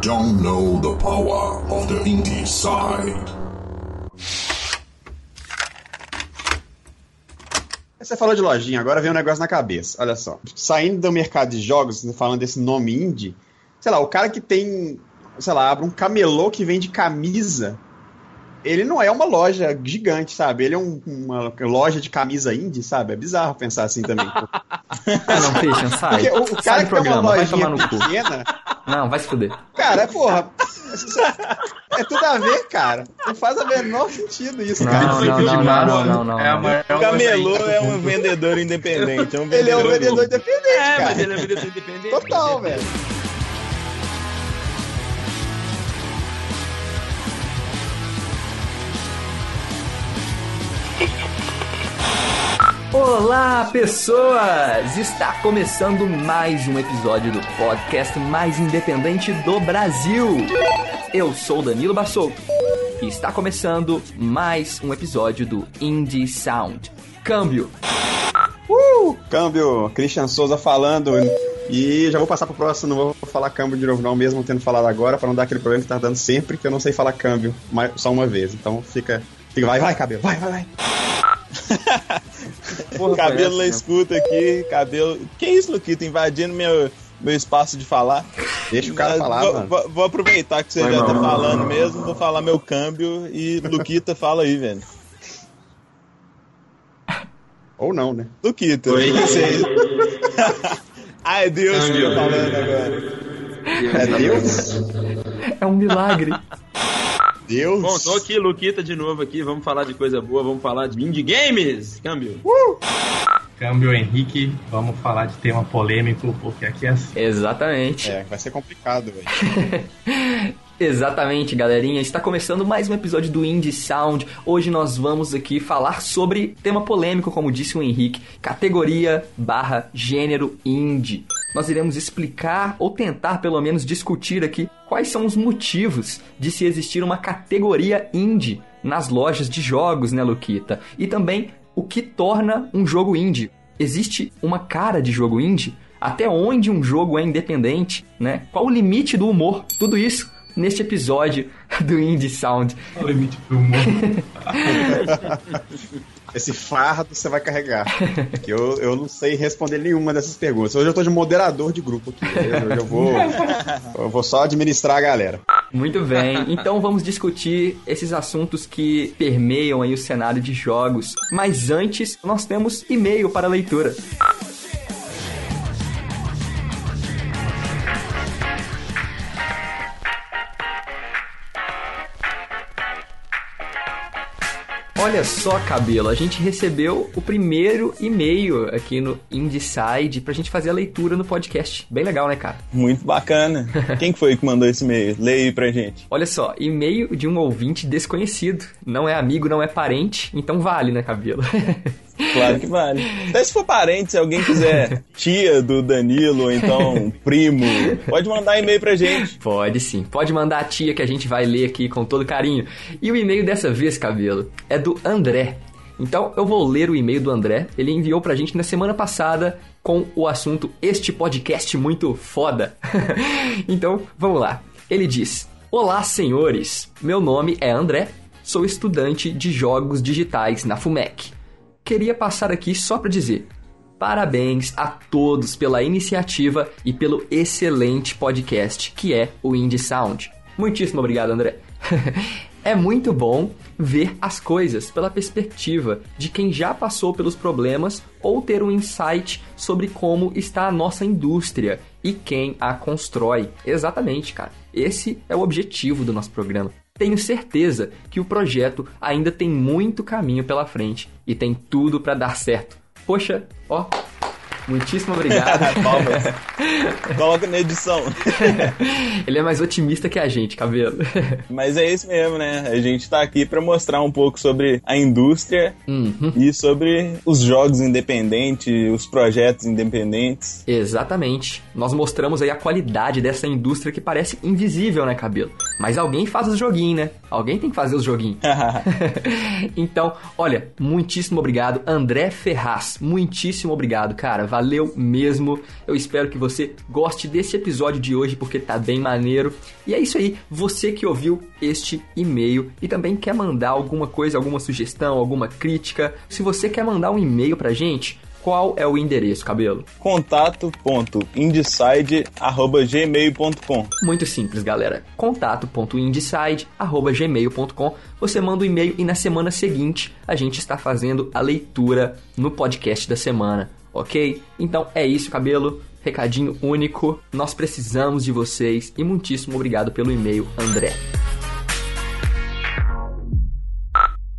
don't know the power of the indie side. Você falou de lojinha, agora vem um negócio na cabeça. Olha só. Saindo do mercado de jogos, falando desse nome indie, sei lá, o cara que tem, sei lá, abre um camelô que vende camisa ele não é uma loja gigante, sabe? Ele é um, uma loja de camisa indie, sabe? É bizarro pensar assim também. não, Christian, sai. Porque o, o cara que programa, tem uma lojinha pequena... Não, vai se fuder. Cara, porra, é tudo a ver, cara. Não faz a menor sentido isso, não, cara. Não, não, não, não, não, não, é maior O camelô é um vendedor independente. É um vendedor ele é um vendedor independente, é, cara. mas ele é um vendedor independente. Total, velho. Olá, pessoas! Está começando mais um episódio do podcast mais independente do Brasil. Eu sou Danilo Bassolto e está começando mais um episódio do Indie Sound. Câmbio. Uh, câmbio. Christian Souza falando. E já vou passar pro próximo, não vou falar câmbio de novo não, mesmo tendo falado agora, para não dar aquele problema que tá dando sempre, que eu não sei falar câmbio só uma vez. Então fica, fica vai, vai, cabelo, vai, vai, vai. Porra, cabelo na escuta aqui, cabelo. Que isso, Luquito? Invadindo meu, meu espaço de falar. Deixa o cara Mas, falar, vou, vou, vou, aproveitar que você Foi já tá falando mesmo, vou falar meu câmbio e Luquita fala aí, velho. Ou não, né? Luquita. Oi. Ai, Deus que tá falando agora. É Deus? É um milagre. Deus. Bom, tô aqui, Luquita, de novo aqui. Vamos falar de coisa boa, vamos falar de indie games. Câmbio. Uh! Câmbio Henrique, vamos falar de tema polêmico, porque aqui é assim. Exatamente. É, vai ser complicado, velho. Exatamente, galerinha. Está começando mais um episódio do Indie Sound. Hoje nós vamos aqui falar sobre tema polêmico, como disse o Henrique, categoria barra gênero indie. Nós iremos explicar ou tentar pelo menos discutir aqui quais são os motivos de se existir uma categoria indie nas lojas de jogos, né, Luquita? E também o que torna um jogo indie. Existe uma cara de jogo indie? Até onde um jogo é independente, né? Qual o limite do humor? Tudo isso neste episódio do Indie Sound. O limite do humor. Esse fardo você vai carregar. Que eu, eu não sei responder nenhuma dessas perguntas. Hoje eu tô de moderador de grupo aqui. Hoje eu vou, eu vou só administrar a galera. Muito bem. Então vamos discutir esses assuntos que permeiam aí o cenário de jogos. Mas antes, nós temos e-mail para leitura. Olha só, cabelo, a gente recebeu o primeiro e-mail aqui no Indeside pra gente fazer a leitura no podcast. Bem legal, né, cara? Muito bacana. Quem foi que mandou esse e-mail? Leia aí pra gente. Olha só, e-mail de um ouvinte desconhecido. Não é amigo, não é parente, então vale, né, cabelo? Claro que vale. Até se for parente, se alguém quiser tia do Danilo, ou então primo, pode mandar e-mail pra gente. Pode sim. Pode mandar a tia que a gente vai ler aqui com todo carinho. E o e-mail dessa vez, cabelo, é do André. Então eu vou ler o e-mail do André. Ele enviou pra gente na semana passada com o assunto Este podcast muito foda. então vamos lá. Ele diz: Olá, senhores. Meu nome é André. Sou estudante de jogos digitais na FUMEC queria passar aqui só para dizer parabéns a todos pela iniciativa e pelo excelente podcast que é o Indie Sound. Muitíssimo obrigado, André. é muito bom ver as coisas pela perspectiva de quem já passou pelos problemas ou ter um insight sobre como está a nossa indústria e quem a constrói. Exatamente, cara. Esse é o objetivo do nosso programa. Tenho certeza que o projeto ainda tem muito caminho pela frente e tem tudo para dar certo. Poxa, ó, Muitíssimo obrigado. Palmas. Coloca na edição. Ele é mais otimista que a gente, cabelo. Mas é isso mesmo, né? A gente tá aqui para mostrar um pouco sobre a indústria uhum. e sobre os jogos independentes, os projetos independentes. Exatamente. Nós mostramos aí a qualidade dessa indústria que parece invisível, né, cabelo? Mas alguém faz os joguinhos, né? Alguém tem que fazer os joguinhos. então, olha, muitíssimo obrigado, André Ferraz. Muitíssimo obrigado, cara valeu mesmo. Eu espero que você goste desse episódio de hoje porque tá bem maneiro. E é isso aí, você que ouviu este e-mail e também quer mandar alguma coisa, alguma sugestão, alguma crítica, se você quer mandar um e-mail pra gente, qual é o endereço, cabelo? contato.indecide@gmail.com. Muito simples, galera. contato.indecide@gmail.com. Você manda o um e-mail e na semana seguinte a gente está fazendo a leitura no podcast da semana, ok? Então é isso, cabelo. Recadinho único. Nós precisamos de vocês e muitíssimo obrigado pelo e-mail, André.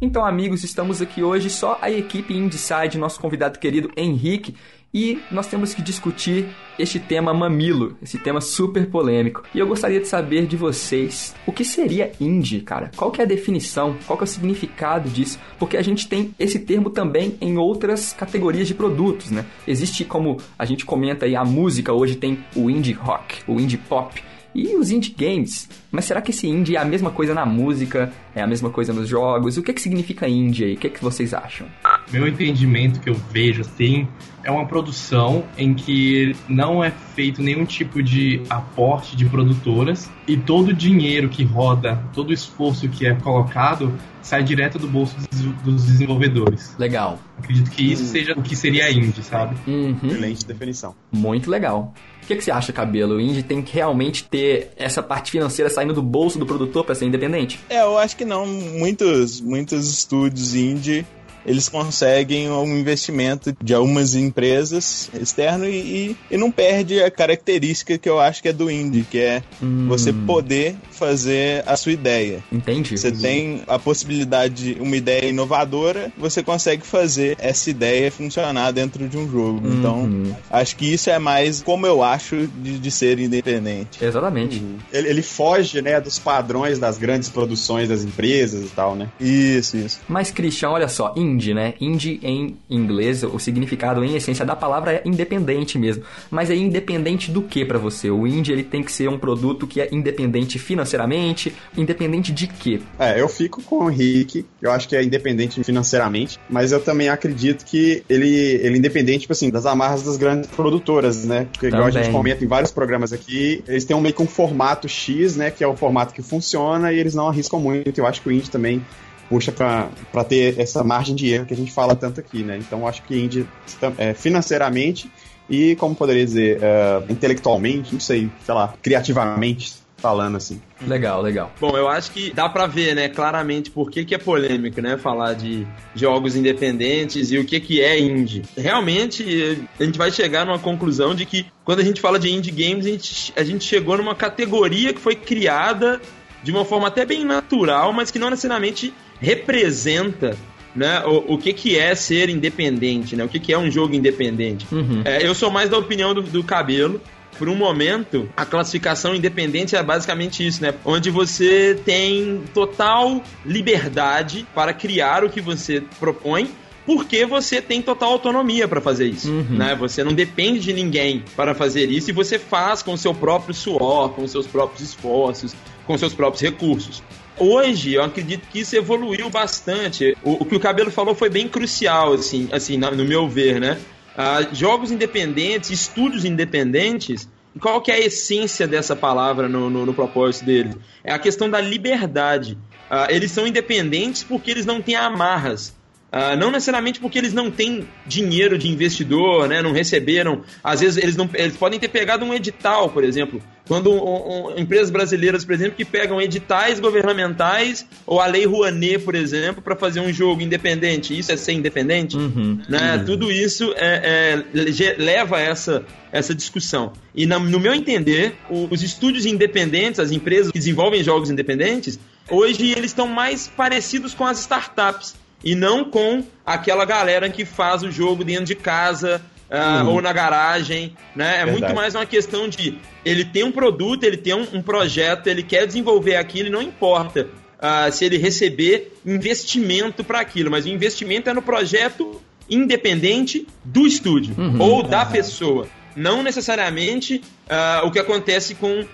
Então, amigos, estamos aqui hoje só a equipe Inside, nosso convidado querido Henrique, e nós temos que discutir este tema mamilo, esse tema super polêmico. E eu gostaria de saber de vocês, o que seria indie, cara? Qual que é a definição? Qual que é o significado disso? Porque a gente tem esse termo também em outras categorias de produtos, né? Existe como a gente comenta aí a música, hoje tem o indie rock, o indie pop, e os indie games? Mas será que esse indie é a mesma coisa na música? É a mesma coisa nos jogos? O que, que significa indie aí? O que, que vocês acham? Meu entendimento que eu vejo assim é uma produção em que não é feito nenhum tipo de aporte de produtoras e todo o dinheiro que roda, todo o esforço que é colocado sai direto do bolso dos desenvolvedores. Legal. Acredito que isso seja o que seria indie, sabe? Uhum. Excelente definição. Muito legal. O que, que você acha, Cabelo? O indie tem que realmente ter essa parte financeira saindo do bolso do produtor para ser independente? É, eu acho que não. Muitos, muitos estúdios indie eles conseguem um investimento de algumas empresas externo e, e, não perde a característica que eu acho que é do indie, que é hum. você poder fazer a sua ideia. Entendi. Você tem a possibilidade de uma ideia inovadora, você consegue fazer essa ideia funcionar dentro de um jogo. Uhum. Então, acho que isso é mais como eu acho de, de ser independente. Exatamente. Uhum. Ele, ele foge, né, dos padrões das grandes produções das empresas e tal, né? Isso, isso. Mas, Christian, olha só, indie, né? Indie em inglês, o significado em essência da palavra é independente mesmo. Mas é independente do que para você? O indie ele tem que ser um produto que é independente financeiramente, independente de quê? É, eu fico com o Henrique, eu acho que é independente financeiramente, mas eu também acredito que ele, ele é independente, tipo assim, das amarras das grandes produtoras, né? Porque igual a gente comenta em vários programas aqui, eles têm um meio que um formato X, né? Que é o formato que funciona e eles não arriscam muito. Eu acho que o indie também puxa para ter essa margem de erro que a gente fala tanto aqui, né? Então acho que indie é, financeiramente e, como poderia dizer, é, intelectualmente, não sei, sei lá, criativamente falando assim. Legal, legal. Bom, eu acho que dá para ver, né, claramente por que, que é polêmico, né, falar de jogos independentes e o que, que é indie. Realmente, a gente vai chegar numa conclusão de que quando a gente fala de indie games, a gente, a gente chegou numa categoria que foi criada de uma forma até bem natural, mas que não necessariamente representa né, o, o que, que é ser independente, né, o que, que é um jogo independente. Uhum. É, eu sou mais da opinião do, do cabelo. Por um momento, a classificação independente é basicamente isso, né? Onde você tem total liberdade para criar o que você propõe, porque você tem total autonomia para fazer isso, uhum. né? Você não depende de ninguém para fazer isso e você faz com o seu próprio suor, com seus próprios esforços, com seus próprios recursos. Hoje, eu acredito que isso evoluiu bastante. O, o que o Cabelo falou foi bem crucial, assim, assim no meu ver, né? Uh, jogos independentes, estúdios independentes, qual que é a essência dessa palavra no, no, no propósito dele? É a questão da liberdade. Uh, eles são independentes porque eles não têm amarras. Uh, não necessariamente porque eles não têm dinheiro de investidor, né, não receberam. Às vezes eles, não, eles podem ter pegado um edital, por exemplo. Quando um, um, empresas brasileiras, por exemplo, que pegam editais governamentais ou a Lei Rouanet, por exemplo, para fazer um jogo independente. Isso é ser independente? Uhum, né? Uhum. Tudo isso é, é, leva a essa, essa discussão. E na, no meu entender, o, os estúdios independentes, as empresas que desenvolvem jogos independentes, hoje eles estão mais parecidos com as startups e não com aquela galera que faz o jogo dentro de casa uh, uhum. ou na garagem, né? É Verdade. muito mais uma questão de ele tem um produto, ele tem um, um projeto, ele quer desenvolver aquilo, não importa uh, se ele receber investimento para aquilo, mas o investimento é no projeto independente do estúdio uhum. ou da uhum. pessoa, não necessariamente uh, o que acontece com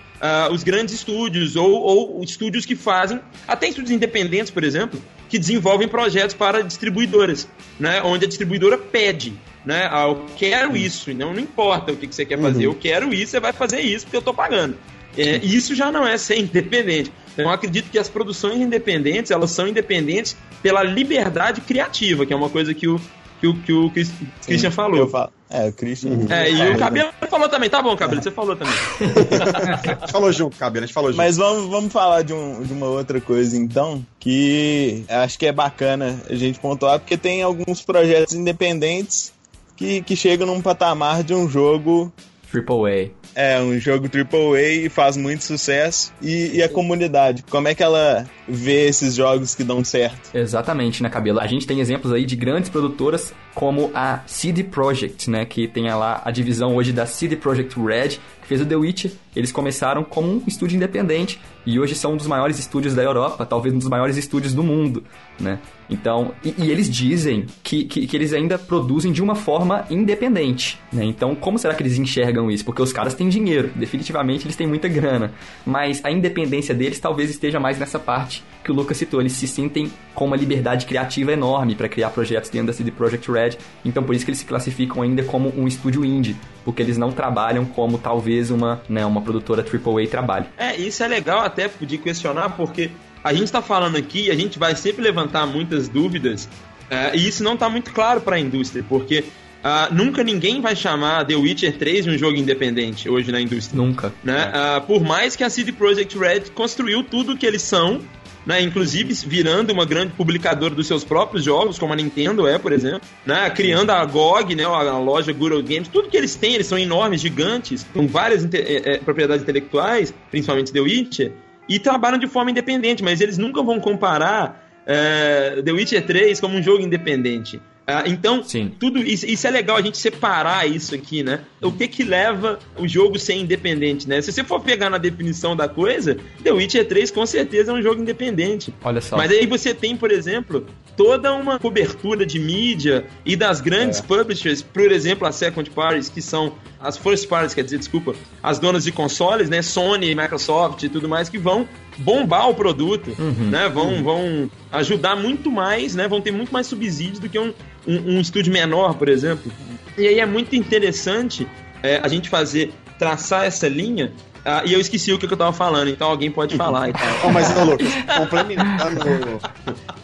os grandes estúdios ou, ou estúdios que fazem, até estúdios independentes, por exemplo, que desenvolvem projetos para distribuidoras, né? Onde a distribuidora pede. né? Ah, eu quero isso, não, não importa o que, que você quer fazer, Uhum. eu quero isso, você vai fazer isso porque eu tô pagando. É, isso já não é ser independente. Eu acredito que as produções independentes, elas são independentes pela liberdade criativa, que é uma coisa que o, que o, que o Chris- Christian falou. Eu falo. É, o Christian. É, e o Cabelo falou também, tá bom, Cabelo, você falou também. A gente falou junto, Cabelo, a gente falou junto. Mas vamos, vamos falar de, um, de uma outra coisa, então, que acho que é bacana a gente pontuar, porque tem alguns projetos independentes que, que chegam num patamar de um jogo Triple É, um jogo AAA e faz muito sucesso. E, e a comunidade, como é que ela vê esses jogos que dão certo? Exatamente, né, Cabelo? A gente tem exemplos aí de grandes produtoras como a CD Projekt, né, que tem lá a divisão hoje da CD Projekt Red, que fez o The Witcher. Eles começaram como um estúdio independente e hoje são um dos maiores estúdios da Europa, talvez um dos maiores estúdios do mundo, né? Então, e, e eles dizem que, que, que eles ainda produzem de uma forma independente, né? Então, como será que eles enxergam isso? Porque os caras têm dinheiro, definitivamente eles têm muita grana, mas a independência deles talvez esteja mais nessa parte que o Lucas citou. Eles se sentem com uma liberdade criativa enorme para criar projetos dentro da CD Projekt Red, então por isso que eles se classificam ainda como um estúdio indie, porque eles não trabalham como talvez uma, né, uma produtora AAA trabalhe. É, isso é legal até de questionar, porque a gente está falando aqui, a gente vai sempre levantar muitas dúvidas, é, e isso não está muito claro para a indústria, porque ah, nunca ninguém vai chamar The Witcher 3 de um jogo independente hoje na indústria. Nunca. Né? Ah, por mais que a CD Projekt Red construiu tudo o que eles são, né? inclusive virando uma grande publicadora dos seus próprios jogos, como a Nintendo é, por exemplo, né? criando a GOG, né? a loja Good Games, tudo que eles têm, eles são enormes, gigantes, com várias inte- eh, eh, propriedades intelectuais, principalmente The Witcher, e trabalham de forma independente, mas eles nunca vão comparar eh, The Witcher 3 como um jogo independente. Ah, então, Sim. tudo isso, isso é legal a gente separar isso aqui, né? O que que leva o jogo a ser independente, né? Se você for pegar na definição da coisa, The Witcher 3 com certeza é um jogo independente. Olha só. Mas aí você tem, por exemplo, toda uma cobertura de mídia e das grandes publishers, por exemplo, as second parties, que são as first parties, quer dizer, desculpa, as donas de consoles, né, Sony, Microsoft e tudo mais, que vão bombar o produto, né, vão, vão ajudar muito mais, né, vão ter muito mais subsídios do que um, um, um estúdio menor, por exemplo. E aí é muito interessante é, a gente fazer, traçar essa linha, ah, e eu esqueci o que, eu tava falando, então alguém pode falar e tal. Bom, mas, ô, Lucas, complementando,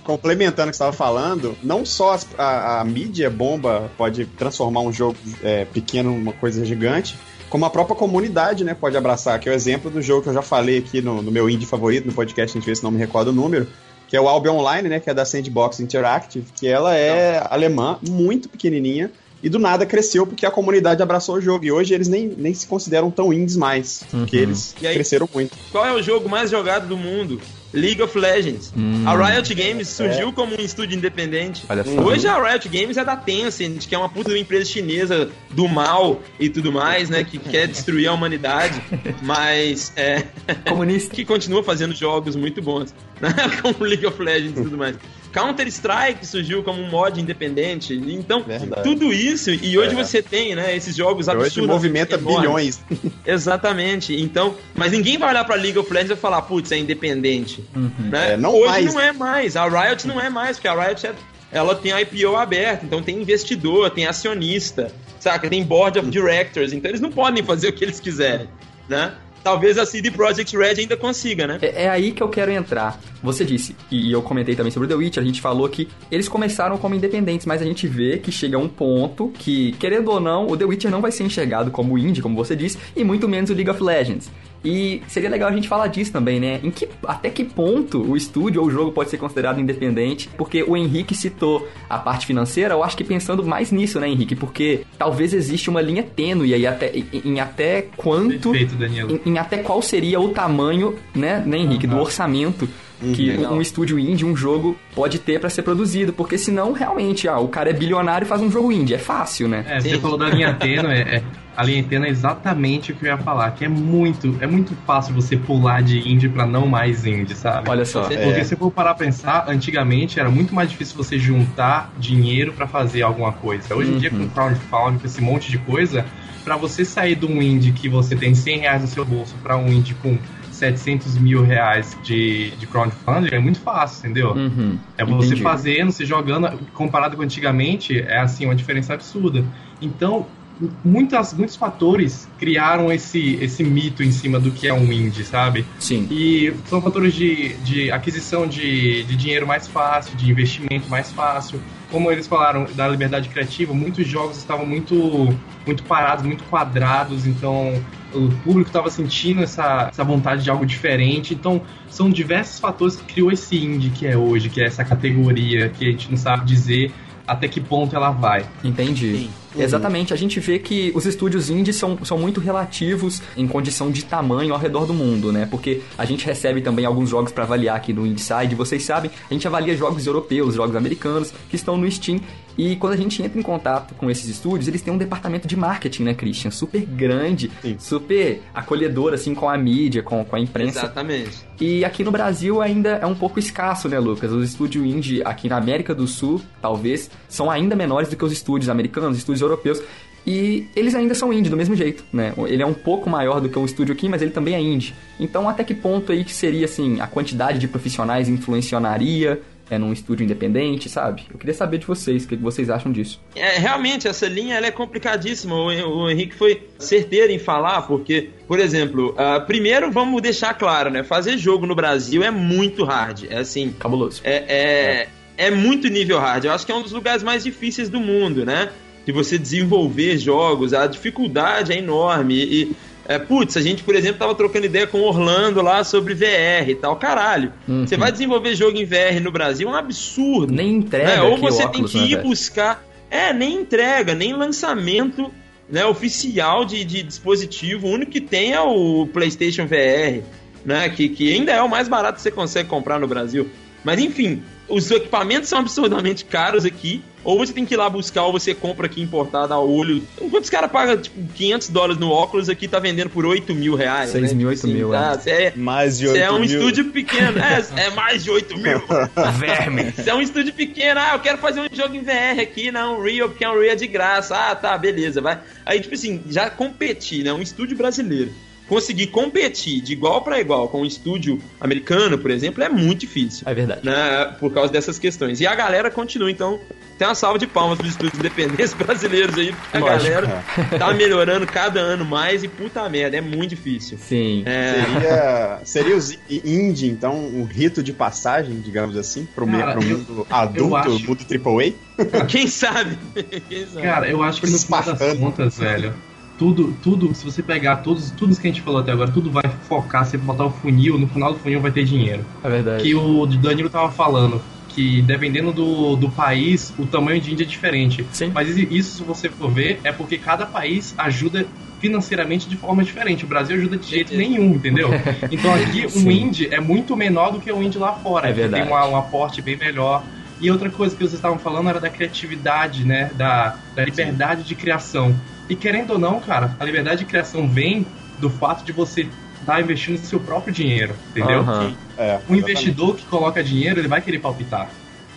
complementando o que você estava falando, não só as- a, a mídia bomba pode transformar um jogo é, pequeno numa coisa gigante, como a própria comunidade né, pode abraçar, que é o exemplo do jogo que eu já falei aqui no, no meu indie favorito, no podcast, a gente vê se não me recordo o número, que é o Albion Online, né, que é da Sandbox Interactive, que ela é alemã, muito pequenininha, e do nada cresceu porque a comunidade abraçou o jogo. E hoje eles nem, nem se consideram tão indies mais, porque eles aí- cresceram muito. Qual é o jogo mais jogado do mundo? League of Legends. Hum. A Riot Games surgiu como um estúdio independente. Olha só. Hoje a Riot Games é da Tencent, que é uma puta de uma empresa chinesa do mal e tudo mais, né? Que quer destruir a humanidade, mas é, Comunista. que continua fazendo jogos muito bons, né? como League of Legends e tudo mais. Counter-Strike surgiu como um mod independente. Então, Verdade. tudo isso, e hoje É. você tem, né, esses jogos Hoje absurdos. movimenta enormes. bilhões. Exatamente. Então, mas ninguém vai olhar pra League of Legends e falar, putz, é independente. Né? É, não Hoje mais. não é mais. A Riot não é mais, porque a Riot é- ela tem a IPO aberta, então tem investidor, tem acionista, saca? Tem board of directors, então eles não podem fazer o que eles quiserem, né? Talvez a CD Projekt Red ainda consiga, né? É, é aí que eu quero entrar. Você disse, e eu comentei também sobre The Witcher, a gente falou que eles começaram como independentes, mas a gente vê que chega um ponto que, querendo ou não, o The Witcher não vai ser enxergado como indie, como você disse, e muito menos o League of Legends. E seria legal a gente falar disso também, né? Em que, até que ponto o estúdio ou o jogo pode ser considerado independente? Porque o Henrique citou a parte financeira, eu acho que pensando mais nisso, né, Henrique? Porque talvez existe uma linha tênue aí até, em, em até quanto Perfeito, Danilo. em, em até qual seria o tamanho, né, né Henrique, do orçamento que Legal. um estúdio indie, um jogo pode ter pra ser produzido, porque senão realmente, ah, o cara é bilionário e faz um jogo indie, é fácil, né? É, você falou da linha tênue, é, é- a linha tênue é exatamente o que eu ia falar, que é muito, é muito fácil você pular de indie pra não mais indie, sabe? Olha só. Porque se for parar pra pensar, antigamente era muito mais difícil você juntar dinheiro pra fazer alguma coisa. Hoje em dia, com crowdfunding, com esse monte de coisa, pra você sair de um indie que você tem 100 reais no seu bolso pra um indie com 700 mil reais de, de crowdfunding é muito fácil, entendeu? Uhum, é você entendi. fazendo, se jogando, comparado com antigamente, é assim, uma diferença absurda. Então, muitas, muitos fatores criaram esse, esse mito em cima do que é um indie, sabe? Sim. E são fatores de, de aquisição de, de dinheiro mais fácil, de investimento mais fácil. Como eles falaram da liberdade criativa, muitos jogos estavam muito, muito parados, muito quadrados, então o público estava sentindo essa, essa vontade de algo diferente. Então, são diversos fatores que criou esse indie que é hoje, que é essa categoria que a gente não sabe dizer até que ponto ela vai. Entendi. Sim. Exatamente, a gente vê que os estúdios indies são, são muito relativos em condição de tamanho ao redor do mundo, né? Porque a gente recebe também alguns jogos para avaliar aqui no Inside, vocês sabem, a gente avalia jogos europeus, jogos americanos que estão no Steam. E quando a gente entra em contato com esses estúdios, eles têm um departamento de marketing, né, Christian? Super grande, Sim. super acolhedor, assim, com a mídia, com, com a imprensa. Exatamente. E aqui no Brasil ainda é um pouco escasso, né, Lucas? Os estúdios indie aqui na América do Sul, talvez, são ainda menores do que os estúdios americanos, estúdios europeus. E eles ainda são indie do mesmo jeito, né? Ele é um pouco maior do que um estúdio aqui, mas ele também é indie. Então, até que ponto aí que seria, assim, a quantidade de profissionais influenciaria é, num estúdio independente, sabe? Eu queria saber de vocês, o que vocês acham disso. É, realmente, essa linha ela é complicadíssima. O, o Henrique foi certeiro em falar, porque, por exemplo, ah, primeiro vamos deixar claro, né? Fazer jogo no Brasil é muito hard. É assim, Cabuloso. é, é, é muito nível hard. Eu acho que é um dos lugares mais difíceis do mundo, né? De você desenvolver jogos, a dificuldade é enorme. E, é, putz, a gente, por exemplo, tava trocando ideia com o Orlando lá sobre VR e tal. Caralho, Uhum. você vai desenvolver jogo em VR no Brasil é um absurdo. Nem entrega né? Ou você óculos, tem que né, ir velho? buscar. É, nem entrega, nem lançamento né, oficial de, de dispositivo. O único que tem é o PlayStation VR, né? Que, que ainda é o mais barato que você consegue comprar no Brasil. Mas enfim, os equipamentos são absurdamente caros aqui. Ou você tem que ir lá buscar, ou você compra aqui importado a olho. Enquanto os caras pagam tipo 500 dólares no óculos, aqui tá vendendo por 8 mil reais. 6 né? mil, 8 mil, tá, cê é. Mais de Você 8 é um mil. estúdio pequeno. É, é mais de 8 mil. Verme. Você é um estúdio pequeno, ah, eu quero fazer um jogo em VR aqui na Unreal, porque a Unreal é de graça. Ah, tá, beleza, vai. Aí, tipo assim, já competir, né? Um estúdio brasileiro. Conseguir competir de igual para igual com um estúdio americano, por exemplo, é muito difícil. É verdade. Né, por causa dessas questões. E a galera continua, então, tem uma salva de palmas pros estúdios independentes brasileiros aí, porque a Lógico. galera tá melhorando cada ano mais e puta merda, é muito difícil. Sim. É, Seria, seria os indie, então, um rito de passagem, digamos assim, pro, me- Cara, pro eu- mundo adulto, acho- mundo AAA? quem sabe? Quem sabe? Cara, eu acho que no final das contas, velho, tudo, tudo, se você pegar todos, tudo isso que a gente falou até agora, tudo vai focar, se botar o funil, no final do funil vai ter dinheiro. É verdade. Que o Danilo tava falando, que dependendo do, do país, o tamanho de Índia é diferente. Sim. Mas isso, se você for ver, é porque cada país ajuda financeiramente de forma diferente. O Brasil ajuda de jeito nenhum, entendeu? Então aqui um Sim. indie é muito menor do que um indie lá fora. É verdade. Tem uma- um aporte bem melhor. E outra coisa que vocês estavam falando era da criatividade, né? Da, da liberdade de criação. E querendo ou não, cara, a liberdade de criação vem do fato de você estar investindo seu próprio dinheiro, entendeu? Aham. É, Um investidor que coloca dinheiro, ele vai querer palpitar.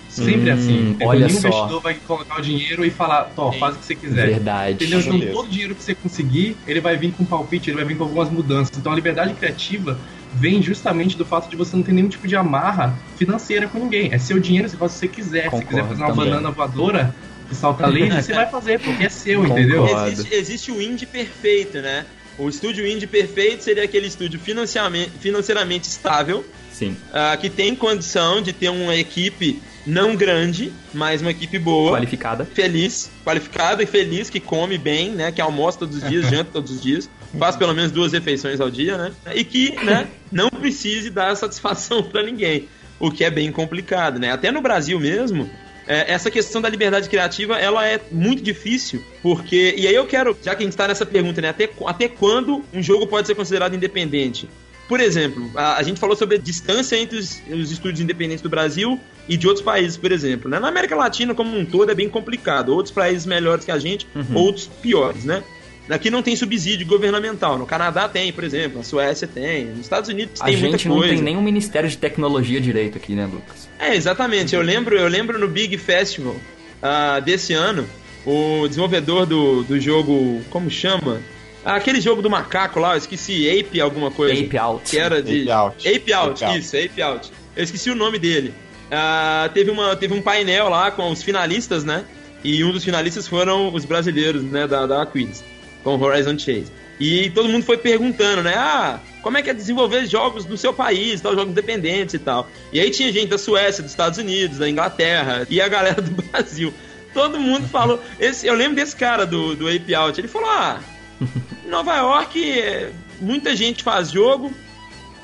Sempre Hum, assim. olha Nenhum só. investidor vai colocar o dinheiro e falar, Tó, faz o que você quiser. Verdade. Entendeu? Então todo o dinheiro que você conseguir, ele vai vir com palpite, ele vai vir com algumas mudanças. Então a liberdade criativa vem justamente do fato de você não ter nenhum tipo de amarra financeira com ninguém. É seu dinheiro, você faz o que você quiser. Se você Concordo quiser fazer uma também. banana voadora salta laser, você vai fazer, porque é seu, entendeu? Concordo. Existe, existe o indie perfeito, né? O estúdio indie perfeito seria aquele estúdio financeiramente estável, Sim. ah, que tem condição de ter uma equipe não grande, mas uma equipe boa, Qualificada. feliz, qualificada e feliz, que come bem, né? Que almoça todos os dias, janta todos os dias, faz pelo menos duas refeições ao dia, né? E que, né, não precise dar satisfação pra ninguém, o que é bem complicado, né? Até no Brasil mesmo, é, essa questão da liberdade criativa, ela é muito difícil, porque... E aí eu quero, já que a gente tá nessa pergunta, né? Até, até quando um jogo pode ser considerado independente? Por exemplo, a, a gente falou sobre a distância entre os, os estúdios independentes do Brasil e de outros países, por exemplo. Né? Na América Latina, como um todo, é bem complicado. Outros países melhores que a gente, outros piores, né? Aqui não tem subsídio governamental. No Canadá tem, por exemplo. Na Suécia tem. Nos Estados Unidos A tem muita gente não coisa. tem nenhum ministério de tecnologia direito aqui, né, Lucas? É, exatamente. Eu lembro, eu lembro no Big Festival ah, desse ano, o desenvolvedor do, do jogo, como chama? Aquele jogo do macaco lá, eu esqueci, Ape alguma coisa. Ape Out. Que era de. Ape Out. Ape Out, Ape Out. isso, Ape Out. Eu esqueci o nome dele. Ah, teve, uma, teve um painel lá com os finalistas, né? E um dos finalistas foram os brasileiros, né? Da, da Aquiles, com Horizon Chase. E todo mundo foi perguntando, né? Ah, como é que é desenvolver jogos no seu país, tal, jogos independentes e tal. E aí tinha gente da Suécia, dos Estados Unidos, da Inglaterra e a galera do Brasil. Todo mundo falou. Esse, eu lembro desse cara do, do Ape Out. Ele falou: Ah, Nova York, muita gente faz jogo,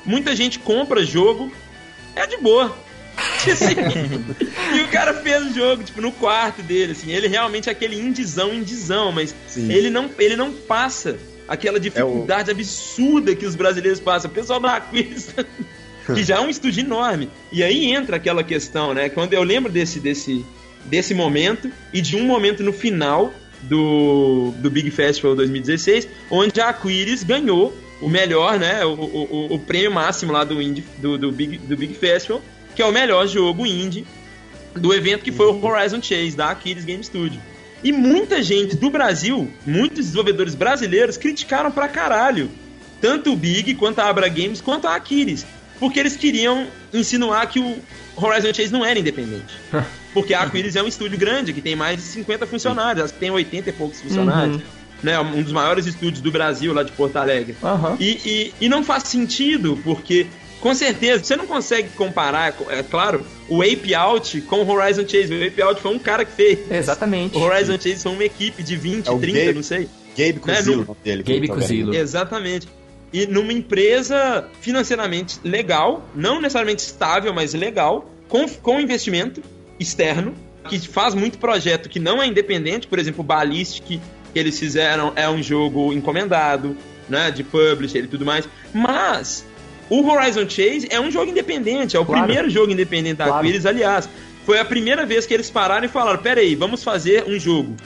muita gente compra jogo, é de boa. Assim, e o cara fez o jogo, tipo, no quarto dele, assim. Ele realmente é aquele indizão, indizão, mas Sim. ele não, ele não passa aquela dificuldade absurda que os brasileiros passam. O pessoal da Aquiles, que já é um estúdio enorme. E aí entra aquela questão, né? Quando eu lembro desse, desse, desse momento e de um momento no final do, do Big Festival 2016, onde a Aquiles ganhou o melhor, né? O, o, o- o prêmio máximo lá do, indie, do, do, Big, do Big Festival, que é o melhor jogo indie do evento, que foi o Horizon Chase, da Aquiles Game Studio. E muita gente do Brasil, muitos desenvolvedores brasileiros, criticaram pra caralho. Tanto o Big, quanto a Abra Games, quanto a Aquiles. Porque eles queriam insinuar que o Horizon Chase não era independente. Porque a Aquiles é um estúdio grande, que tem mais de 50 funcionários, acho que tem 80 e poucos funcionários. Né, um dos maiores estúdios do Brasil, lá de Porto Alegre. Aham. E, e, e não faz sentido, porque com certeza você não consegue comparar, é claro, o Ape Out com o Horizon Chase. O Ape Out foi um cara que fez. Exatamente. O Horizon Chase foi uma equipe de 20, É o 30, Gabe- não sei. Gabe Cozilo, no- o nome dele. Gabe. Cozilo. Exatamente. E numa empresa financeiramente legal, não necessariamente estável, mas legal, com, com investimento externo, que faz muito projeto que não é independente, por exemplo, o Ballistic, que eles fizeram, é um jogo encomendado, né, de publisher e tudo mais, mas o Horizon Chase é um jogo independente, é o Claro. primeiro jogo independente da Claro. Aquiles, aliás. Foi a primeira vez que eles pararam e falaram: peraí, vamos fazer um jogo.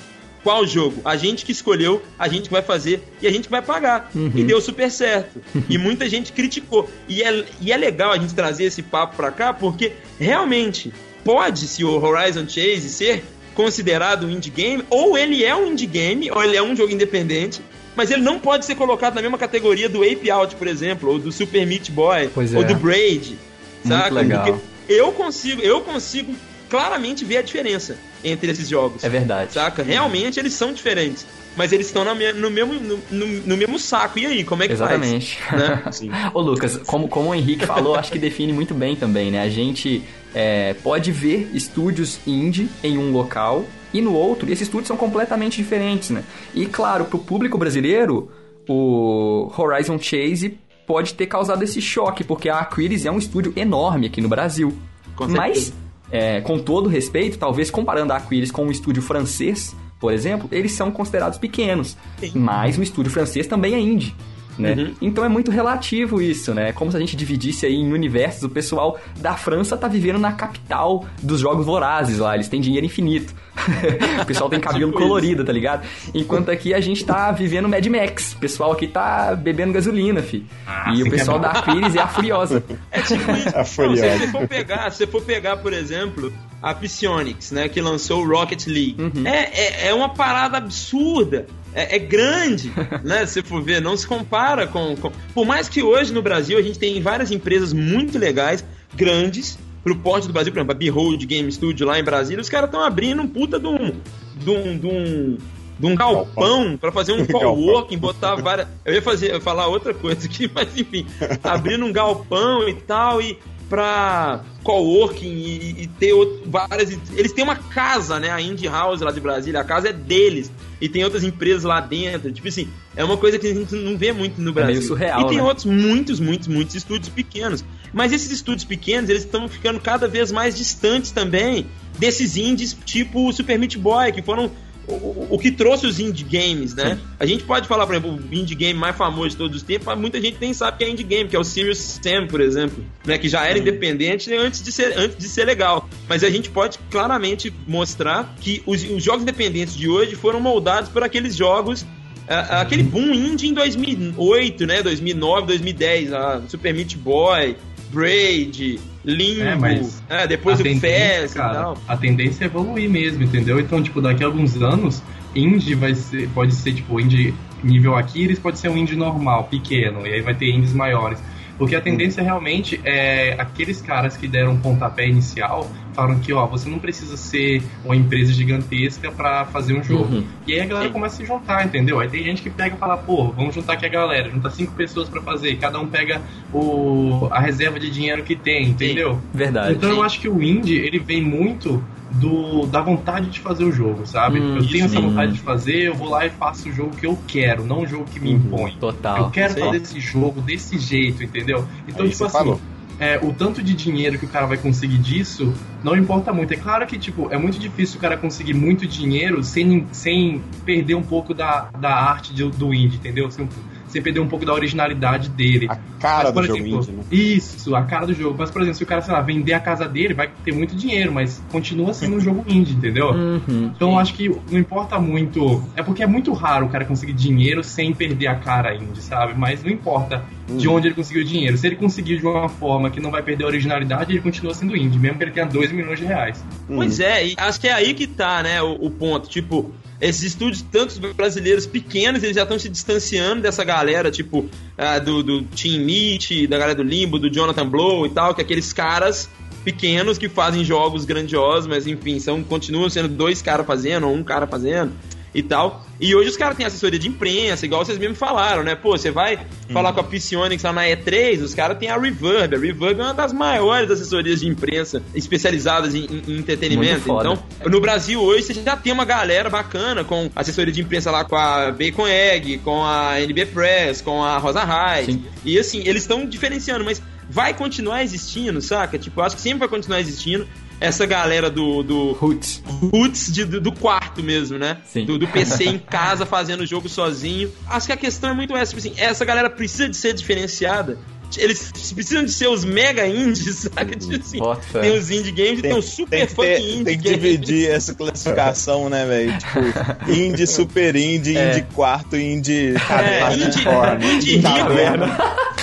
Qual jogo? A gente que escolheu, a gente que vai fazer e a gente que vai pagar. E deu super certo. e muita gente criticou. E é, e é legal a gente trazer esse papo pra cá, porque realmente pode-se o Horizon Chase ser considerado um indie game, ou ele é um indie game, ou ele é um jogo independente, mas ele não pode ser colocado na mesma categoria do Ape Out, por exemplo, ou do Super Meat Boy, Pois ou é. do Braid. Saca? legal. Porque eu consigo, eu consigo claramente ver a diferença entre esses jogos. É verdade. Saca? Realmente eles são diferentes. Mas eles estão me- no, mesmo, no, no- no mesmo saco. E aí, como é que Exatamente. faz? Né? Sim. Ô Lucas, como, como o Henrique falou, acho que define muito bem também, né? A gente é, pode ver estúdios indie em um local e no outro, e esses estúdios são completamente diferentes, né? E claro, pro público brasileiro, o Horizon Chase pode ter causado esse choque, porque a Aquiles é um estúdio enorme aqui no Brasil. Com Mas, é, com todo respeito, talvez comparando a Aquiles com um estúdio francês, por exemplo, eles são considerados pequenos. Mas um estúdio francês também é indie. Né? Uhum. Então é muito relativo isso, né? Como se a gente dividisse aí em universos. O pessoal da França tá vivendo na capital dos jogos vorazes lá, eles têm dinheiro infinito. o pessoal tem cabelo Tipo colorido, tá ligado? Enquanto aqui a gente tá vivendo Mad Max. O pessoal aqui tá bebendo gasolina, fi. Ah, e o é pessoal da Aquiles é a Furiosa. É tipo isso. A Não, se você for pegar, se você for pegar, por exemplo, a Psyonix, né, que lançou o Rocket League, Uhum. é, é, é uma parada absurda. É, é grande, né? Se for ver, não se compara com, com. Por mais que hoje no Brasil a gente tem várias empresas muito legais, grandes, pro porte do Brasil, por exemplo, a Behold Game Studio lá em Brasília, os caras estão abrindo um puta de um. de um. de um, de um galpão para fazer um coworking, botar várias. Eu ia fazer, eu ia falar outra coisa aqui, mas enfim, abrindo um galpão e tal, e pra coworking e, e ter outro, várias. Eles têm uma casa, né? A Indie House lá de Brasília, a casa é deles. E tem outras empresas lá dentro. Tipo assim, é uma coisa que a gente não vê muito no Brasil. meio surreal, E tem né? outros muitos, muitos, muitos estúdios pequenos. Mas esses estúdios pequenos, eles estão ficando cada vez mais distantes também desses indies tipo o Super Meat Boy, que foram o, o- que trouxe os indie games, né? A gente pode falar, por exemplo, o indie game mais famoso de todos os tempos, mas muita gente nem sabe que é indie game, que é o Serious Sam, por exemplo, né? Que já era independente antes de, ser, antes de ser legal. Mas a gente pode claramente mostrar que os, os jogos independentes de hoje foram moldados por aqueles jogos aquele boom indie em 2008, né? 2009, 2010, a Super Meat Boy, Braid, Limbo, É, mas é, depois o Fez e tal. A tendência é evoluir mesmo, entendeu? Então, tipo, daqui a alguns anos, indie vai ser, pode ser tipo indie nível Aquiles, pode ser um indie normal, pequeno, e aí vai ter indies maiores. Porque a tendência realmente é aqueles caras que deram um pontapé inicial falaram que, ó, você não precisa ser uma empresa gigantesca para fazer um jogo. Uhum. E aí a galera começa a se juntar, entendeu? Aí tem gente que pega e fala, pô, vamos juntar aqui a galera, juntar cinco pessoas para fazer, cada um pega o, a reserva de dinheiro que tem, entendeu? Verdade. Então eu acho que o indie, ele vem muito do, da vontade de fazer o jogo, sabe? Hum, eu tenho essa sim. vontade de fazer, eu vou lá e faço o jogo que eu quero, não o jogo que me impõe. Total. Eu quero Sim. fazer esse jogo desse jeito, entendeu? Então, Aí tipo você assim, falou. É, o tanto de dinheiro que o cara vai conseguir disso não importa muito. É claro que, tipo, é muito difícil o cara conseguir muito dinheiro sem, sem perder um pouco da, da arte de- do indie, entendeu? Sem, sem perder um pouco da originalidade dele. A cara Mas, por do jogo exemplo, indie, né? Isso, a cara do jogo. Mas, por exemplo, se o cara, sei lá, vender a casa dele, vai ter muito dinheiro, mas continua sendo um jogo indie, entendeu? Uhum. Então eu acho que não importa muito. É porque é muito raro o cara conseguir dinheiro sem perder a cara indie, sabe? Mas não importa de onde ele conseguiu o dinheiro. Se ele conseguir de uma forma que não vai perder a originalidade, ele continua sendo indie, mesmo que ele tenha 2 milhões de reais. Pois é, e acho que é aí que tá, né, o, o ponto. Tipo, esses estúdios, tantos brasileiros pequenos, eles já estão se distanciando dessa galera, tipo, ah, do, do Team Meat, da galera do Limbo, do Jonathan Blow e tal, que é aqueles caras pequenos que fazem jogos grandiosos, mas enfim, são, continuam sendo dois caras fazendo, ou um cara fazendo e tal. E hoje os caras têm assessoria de imprensa, igual vocês mesmo falaram, né? Pô, você vai falar com a Psionics lá na E3, os caras têm a Reverb. A Reverb é uma das maiores assessorias de imprensa especializadas em, em- em entretenimento. Então, no Brasil hoje você já tem uma galera bacana com assessoria de imprensa lá com a Bacon Egg, com a NB Press, com a Rosa Hyde. Sim. E assim, eles estão diferenciando, mas vai continuar existindo, saca? Tipo, eu acho que sempre vai continuar existindo essa galera do, do Roots. roots de- do, do quarto mesmo, né? Sim. Do, do PC em casa fazendo o jogo sozinho. Acho que a questão é muito essa, tipo assim, essa galera precisa de ser diferenciada. Eles precisam de ser os mega indies, saca? Tipo assim, tem os indie games e tem, os super tem funk indie tem que games. dividir essa classificação, né, velho? Tipo, indie, super indie, É. indie quarto, indie É, indie, fora, né? indie rico.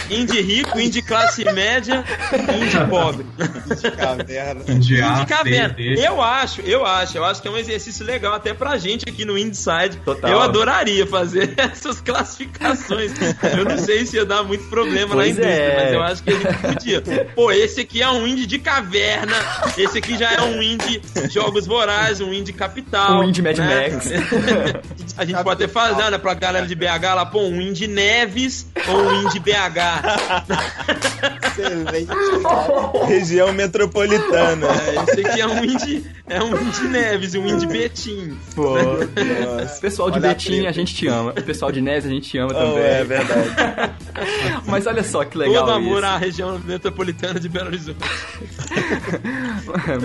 Indie rico, indie classe média, indie pobre. caverna. Indie caverna. C, D. Eu acho, eu acho, eu acho que é um exercício legal até pra gente aqui no Inside. Total. Eu adoraria fazer essas classificações. Eu não sei se ia dar muito problema na Pois indústria, é. mas eu acho que a gente podia. Pô, esse aqui é um indie de caverna, esse aqui já é um indie jogos vorazes, um indie capital. Um indie Mad né? Max. A gente pode até fazer, né, pra galera de BH lá, pô, um indie Neves ou um indie BH. Excelente. Região metropolitana. É, esse aqui é um indie, é um indie Neves, um indie Betim. Pô. Nossa. Pessoal de Olha a Betim, treta. a gente te ama. O pessoal de Nes, a gente te ama Oh, também. é verdade. Mas olha só que legal Todo amor isso. à região metropolitana de Belo Horizonte.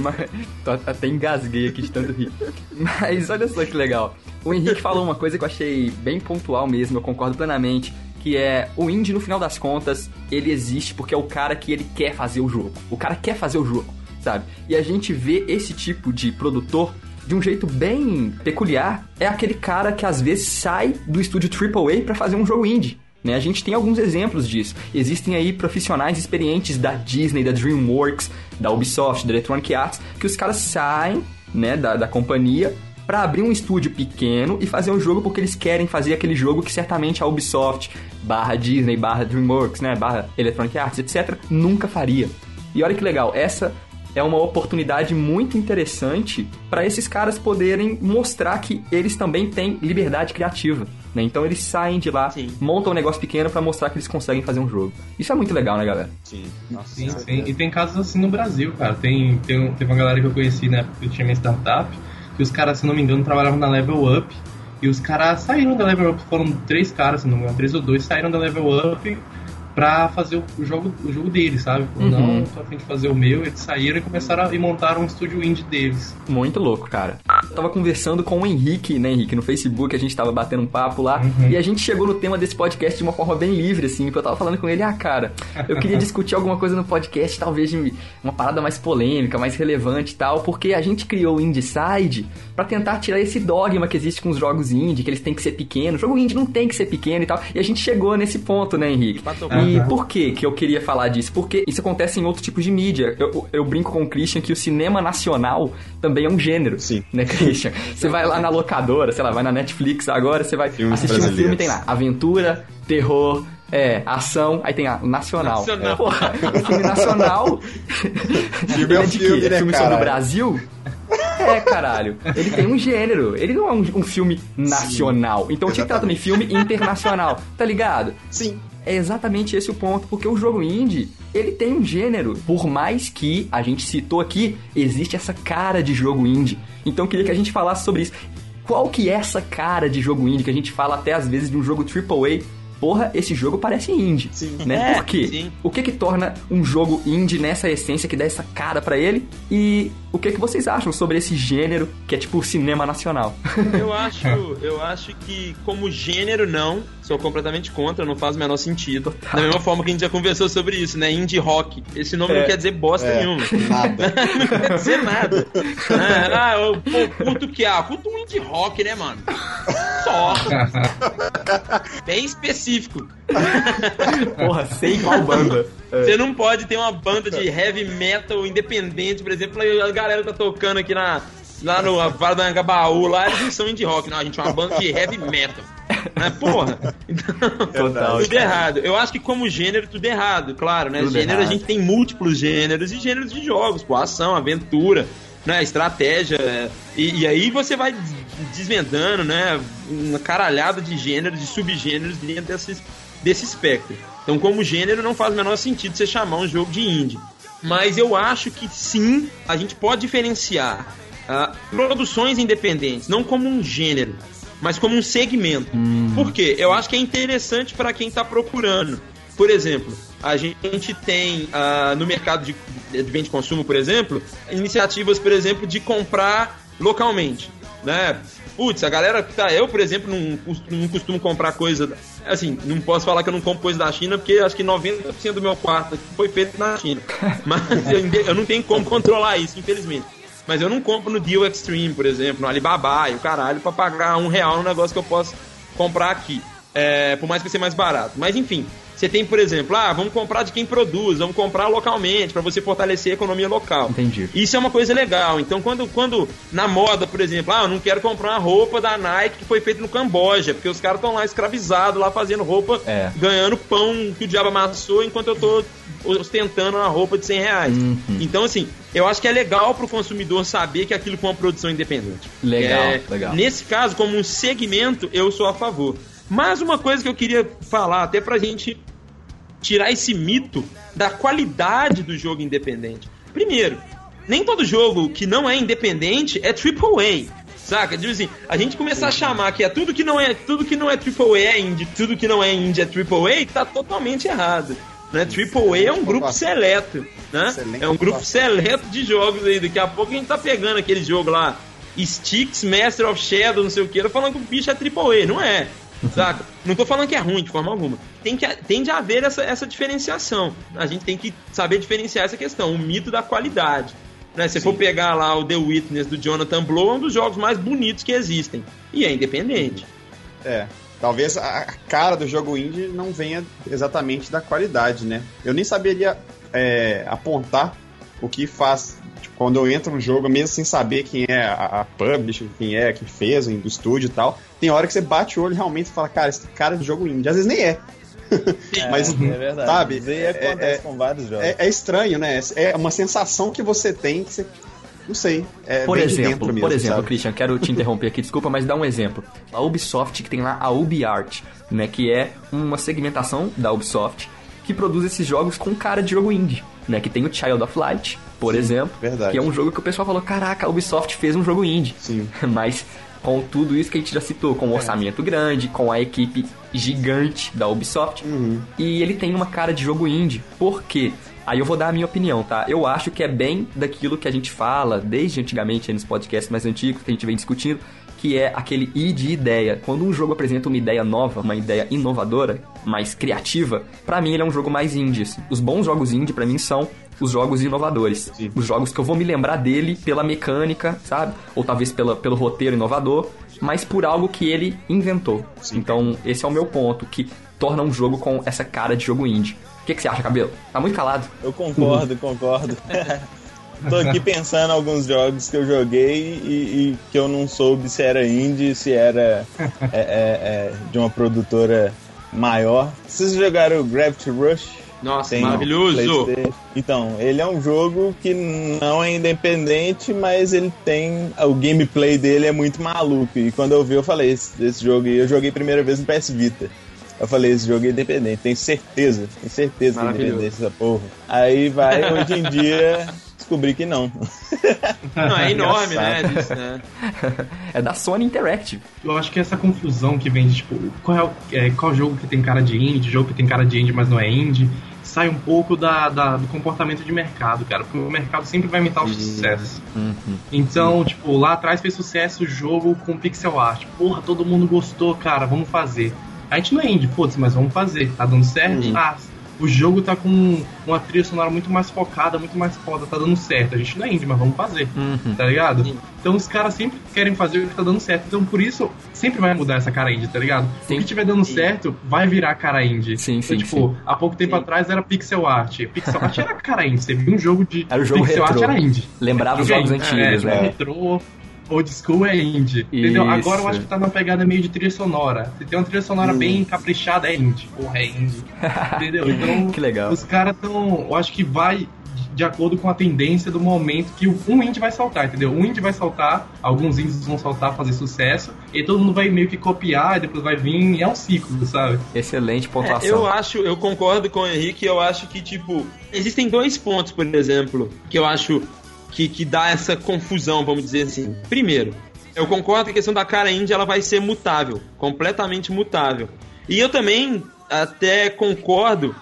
Mas- tô- até engasguei aqui de tanto rir. Mas olha só que legal. O Henrique falou uma coisa que eu achei bem pontual mesmo, eu concordo plenamente. Que é o indie, no final das contas, ele existe porque é o cara que ele quer fazer o jogo. O cara quer fazer o jogo, sabe? E a gente vê esse tipo de produtor de um jeito bem peculiar. É aquele cara que às vezes sai do estúdio AAA pra fazer um jogo indie. Né? A gente tem alguns exemplos disso. Existem aí profissionais experientes da Disney, da DreamWorks, da Ubisoft, da Electronic Arts, que os caras saem né, da, da companhia para abrir um estúdio pequeno e fazer um jogo porque eles querem fazer aquele jogo que certamente a Ubisoft, barra Disney, barra DreamWorks, né, barra Electronic Arts, etc., nunca faria. E olha que legal, essa é uma oportunidade muito interessante para esses caras poderem mostrar que eles também têm liberdade criativa. Né? Então eles saem de lá, Sim. montam um negócio pequeno para mostrar que eles conseguem fazer um jogo. Isso é muito legal, né, galera? Sim. Nossa, Sim, sim. E tem casos assim no Brasil, cara. Tem, tem, um- teve uma galera que eu conheci na época que eu tinha minha startup, que os caras, se não me engano, trabalhavam na Level Up. E os caras saíram da Level Up, foram três caras, se não me engano, três ou dois, saíram da Level Up pra fazer o, jogo, o jogo deles, sabe? Uhum. Não, tô a fim de fazer o meu, eles saíram e começaram a, e montaram um estúdio indie deles. Muito louco, cara. Eu tava conversando com o Henrique, né, Henrique, no Facebook, a gente tava batendo um papo lá, Uhum. e a gente chegou no tema desse podcast de uma forma bem livre, assim, porque eu tava falando com ele, ah, cara, eu queria discutir alguma coisa no podcast, talvez uma parada mais polêmica, mais relevante e tal, porque a gente criou o Indieside pra tentar tirar esse dogma que existe com os jogos indie, que eles têm que ser pequenos. O jogo indie não tem que ser pequeno e tal, e a gente chegou nesse ponto, né, Henrique? Pra tocar. E por que que eu queria falar disso? Porque isso acontece em outros tipos de mídia. Eu, eu brinco com o Christian que o cinema nacional também é um gênero. Sim. Né, Christian? Você vai lá na locadora, sei lá, vai na Netflix agora, você vai Filmes assistir um filme, tem lá aventura, terror, é, ação, aí tem a nacional. Nacional. Porra, o filme nacional. Filme é um de filme, quê? né, filme sobre o? Brasil? É, caralho. Ele tem um gênero. Ele não é um, um filme nacional. Então tinha que estar também filme internacional. Tá ligado? Sim. É exatamente esse o ponto, porque o jogo indie, ele tem um gênero. Por mais que a gente citou aqui, existe essa cara de jogo indie. Então eu queria que a gente falasse sobre isso. Qual que é essa cara de jogo indie que a gente fala até às vezes de um jogo AAA? Porra, esse jogo parece indie. Sim. Né? É, Por quê? sim. O que que torna um jogo indie nessa essência que dá essa cara pra ele? E o que que vocês acham sobre esse gênero que é tipo cinema nacional? Eu acho, eu acho que como gênero não, sou completamente contra, não faz o menor sentido. Da mesma forma que a gente já conversou sobre isso, né? Indie rock. Esse nome É. não quer dizer bosta É, nenhuma. nada. não quer dizer nada. Ah, ah, eu pô, curto o que? Ah, curto um indie rock, né, mano? Só. Bem específico. Porra, sei qual banda. Você não pode ter uma banda de heavy metal independente, por exemplo, e a galera tá tocando aqui na, lá no Vale do Angabaú, lá eles não são indie rock, não, a gente é uma banda de heavy metal. Né? Porra! Então, Total, tudo cara. errado. Eu acho que como gênero, tudo errado, claro, né? Tudo gênero, errado. a gente tem múltiplos gêneros e gêneros de jogos, pô, ação, aventura, né? Estratégia. é, E, e aí você vai des- desvendando, né? Uma caralhada de gêneros, de subgêneros dentro desses, desse espectro. Então, como gênero, não faz o menor sentido você chamar um jogo de indie. Mas eu acho que sim, a gente pode diferenciar ah, produções independentes, não como um gênero, mas como um segmento. Por quê? Eu acho que é interessante para quem está procurando. Por exemplo, a gente tem ah, no mercado de, de bem de consumo, por exemplo, iniciativas, por exemplo, de comprar localmente, né? Putz, a galera que tá. Eu, por exemplo, não, não costumo comprar coisa. Assim, não posso falar que eu não compro coisa da China, porque acho que 90% do meu quarto foi feito na China. Mas eu, eu não tenho como controlar isso, infelizmente. Mas eu não compro no Deal Extreme, por exemplo, no Alibaba e o caralho, pra pagar um real num negócio que eu posso comprar aqui. É, por mais que seja mais barato. Mas enfim, você tem, por exemplo, ah, vamos comprar de quem produz, vamos comprar localmente, para você fortalecer a economia local. Entendi. Isso é uma coisa legal. Então, quando, quando na moda, por exemplo, ah, eu não quero comprar uma roupa da Nike que foi feita no Camboja, porque os caras estão lá escravizados, lá fazendo roupa, É. ganhando pão que o diabo amassou, enquanto eu tô ostentando uma roupa de 100 reais. Uhum. Então, assim, eu acho que é legal pro consumidor saber que aquilo foi uma produção independente. Legal, É, legal. Nesse caso, como um segmento, eu sou a favor. Mas uma coisa que eu queria falar, até pra gente tirar esse mito da qualidade do jogo independente. Primeiro, nem todo jogo que não é independente é AAA. Saca? Tipo assim, a gente começar a chamar que é tudo que não é tudo que não é AAA é indie, tudo que não é indie é AAA, tá totalmente errado. Né? AAA é um grupo seleto, né? É um grupo seleto de jogos aí. Daqui a pouco a gente tá pegando aquele jogo lá, Sticks, Master of Shadow, não sei o que, falando que o bicho é AAA. Não é. Saca? Não tô falando que é ruim de forma alguma. Tem, que, tem de haver essa, essa diferenciação. A gente tem que saber diferenciar essa questão, o mito da qualidade. Né? Se for pegar lá o The Witness do Jonathan Blow, é um dos jogos mais bonitos que existem. E é independente. É. Talvez a cara do jogo indie não venha exatamente da qualidade, né? Eu nem saberia é, apontar o que faz tipo, quando eu entro no jogo, mesmo sem saber quem é a, a publisher, quem é, quem fez, do estúdio e tal. Tem hora que você bate o olho realmente e fala, cara, esse cara é de jogo indie. Às vezes nem é. Mas, é verdade. sabe, Isso é- é- com vários jogos. É, é estranho, né? É uma sensação que você tem que você. Não sei. É Por exemplo, mesmo, por exemplo, sabe? Christian, quero te interromper aqui, desculpa, mas dá um exemplo. A Ubisoft que tem lá a UbiArt, né, que é uma segmentação da Ubisoft que produz esses jogos com cara de jogo indie, né, que tem o Child of Light, por exemplo, verdade. que é um jogo que o pessoal falou, caraca, a Ubisoft fez um jogo indie. Sim. Mas com tudo isso que a gente já citou, com um orçamento grande, com a equipe gigante da Ubisoft, Uhum. e ele tem uma cara de jogo indie. Por quê? Aí eu vou dar a minha opinião, tá? Eu acho que é bem daquilo que a gente fala desde antigamente nos podcasts mais antigos que a gente vem discutindo, que é aquele I de ideia. Quando um jogo apresenta uma ideia nova, uma ideia inovadora, mais criativa, pra mim ele é um jogo mais indie. assim. Os bons jogos indie pra mim são os jogos inovadores. Sim. Os jogos que eu vou me lembrar dele pela mecânica, sabe? Ou talvez pela, pelo roteiro inovador. mas por algo que ele inventou. Então, esse é o meu ponto, que torna um jogo com essa cara de jogo indie. O que, que você acha, Cabelo? Tá muito calado. Eu concordo, concordo. Tô aqui pensando em alguns jogos que eu joguei e, e que eu não soube se era indie, se era é, é, é, de uma produtora maior. Vocês jogaram Gravity Rush? Nossa, Tem maravilhoso! Então, ele é um jogo que não é independente, mas ele tem. O gameplay dele é muito maluco. E quando eu vi, eu falei: esse, esse jogo eu joguei a primeira vez no PS Vita. Eu falei, esse jogo é independente, tenho certeza, tenho certeza que é independente essa porra. Aí vai, hoje em dia, descobri que não. Não, é enorme, né? Disso, né? É da Sony Interactive. Eu acho que essa confusão que vem de, tipo, qual, é, o- é, qual jogo que tem cara de indie, jogo que tem cara de indie, mas não é indie, sai um pouco da, da- do comportamento de mercado, cara. Porque o mercado sempre vai imitar o sucesso. Então, tipo, lá atrás fez sucesso o jogo com pixel art. Porra, todo mundo gostou, cara, vamos fazer. A gente não é indie, foda-se, mas vamos fazer. Tá dando certo? Uhum. Ah, o jogo tá com uma trilha sonora muito mais focada, muito mais foda, tá dando certo. A gente não é indie, mas vamos fazer. Uhum. Tá ligado? Sim. Então os caras sempre querem fazer o que tá dando certo. Então por isso sempre vai mudar essa cara indie, tá ligado? Sim. O que tiver dando Sim. certo vai virar cara indie. Sim, sim, então, tipo, há pouco tempo atrás era pixel art. Pixel art era cara indie. Você viu um jogo de Era o jogo pixel retrô. art era indie. Lembrava os Jogo é jogos indie. antigos, é, né? Retrô, old school é indie. Entendeu? Isso. Agora eu acho que tá na pegada meio de trilha sonora. Se tem uma trilha sonora bem caprichada, é indie. Porra, é indie. Entendeu? Então, Que legal. os caras tão. Eu acho que vai de acordo com a tendência do momento que um indie vai saltar, entendeu? Um indie vai saltar, alguns indies vão saltar, fazer sucesso, e todo mundo vai meio que copiar, e depois vai vir, e é um ciclo, sabe? Excelente É, pontuação. eu acho, eu concordo com o Henrique, eu acho que, tipo, existem dois pontos, por exemplo, que eu acho que, que dá essa confusão, vamos dizer assim. Primeiro, eu concordo que a questão da cara indie ela vai ser mutável, completamente mutável. E eu também até concordo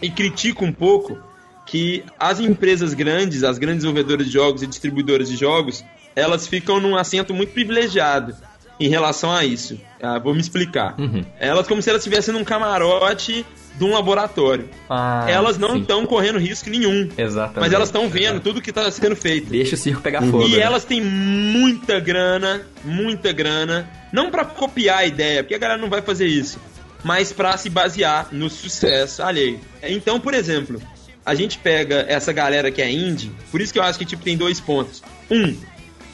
e critico um pouco que as empresas grandes, as grandes desenvolvedoras de jogos e distribuidoras de jogos, elas ficam num assento muito privilegiado em relação a isso. Ah, vou me explicar. Uhum. Elas como se elas estivessem num camarote de um laboratório. Ah, elas não estão correndo risco nenhum. Exatamente. Mas elas estão vendo tudo que está sendo feito. Deixa o circo pegar fogo. E né? elas têm muita grana, muita grana, não pra copiar a ideia, porque a galera não vai fazer isso, mas pra se basear no sucesso alheio. Então, por exemplo, a gente pega essa galera que é indie, por isso que eu acho que tipo tem dois pontos. Um,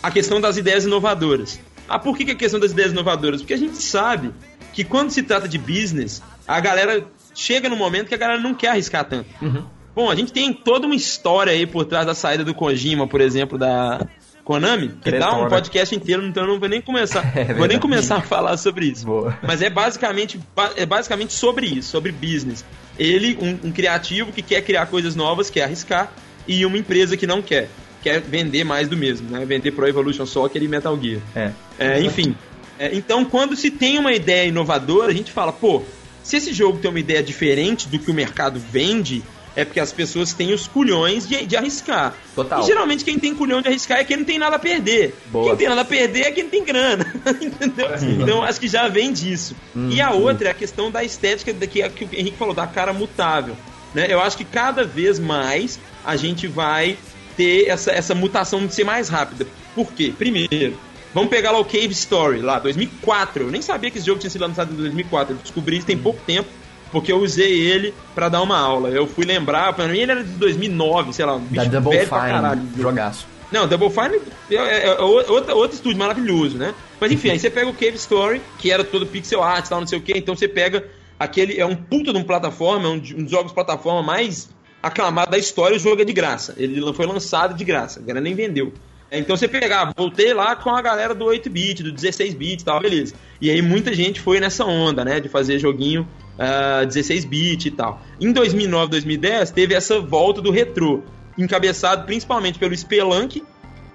a questão das ideias inovadoras. Ah, por que, que a questão das ideias inovadoras? Porque a gente sabe que quando se trata de business, a galera chega no momento que a galera não quer arriscar tanto. Uhum. Bom, a gente tem toda uma história aí por trás da saída do Kojima, por exemplo, da Konami, que dá um podcast inteiro, então eu não vou nem começar, É vou nem começar a falar sobre isso. Boa. Mas é basicamente, ba- é basicamente sobre isso, sobre business. Ele, um, um criativo que quer criar coisas novas, quer arriscar, e uma empresa que não quer, quer vender mais do mesmo, né? Vender Pro Evolution Soccer e Metal Gear. É. É, enfim. É, então, quando se tem uma ideia inovadora, a gente fala, pô, se esse jogo tem uma ideia diferente do que o mercado vende, é porque as pessoas têm os culhões de, de arriscar. Total. E geralmente quem tem culhão de arriscar é quem não tem nada a perder. Boa. Quem tem nada a perder é quem tem grana. Entendeu? Então acho que já vem disso. E a outra é a questão da estética da- que, que o Henrique falou, da cara mutável. Né? Eu acho que cada vez mais a gente vai ter essa, essa mutação de ser mais rápida. Por quê? Primeiro, vamos pegar lá o Cave Story, lá, 2004. Eu nem sabia que esse jogo tinha sido lançado em 2004. Eu descobri isso tem pouco tempo, porque eu usei ele pra dar uma aula. Eu fui lembrar, pra mim ele era de 2009, sei lá, um Da Double pra caralho. Fine. Jogaço. Não, Double Fine é, é- é outro, outro estúdio maravilhoso, né? Mas enfim, aí você pega o Cave Story, que era todo pixel art tal, não sei o que, então você pega aquele. É um puta de um plataforma, é um, um dos jogos de plataforma mais aclamado da história, o jogo é de graça. Ele foi lançado de graça, a galera nem vendeu. Então você pegar, voltei lá com a galera do 8-bit, do 16-bit e tal, beleza. E aí muita gente foi nessa onda, né, de fazer joguinho ah, 16-bit e tal. Em 2009, 2010, teve essa volta do retrô, encabeçado principalmente pelo Spelunk,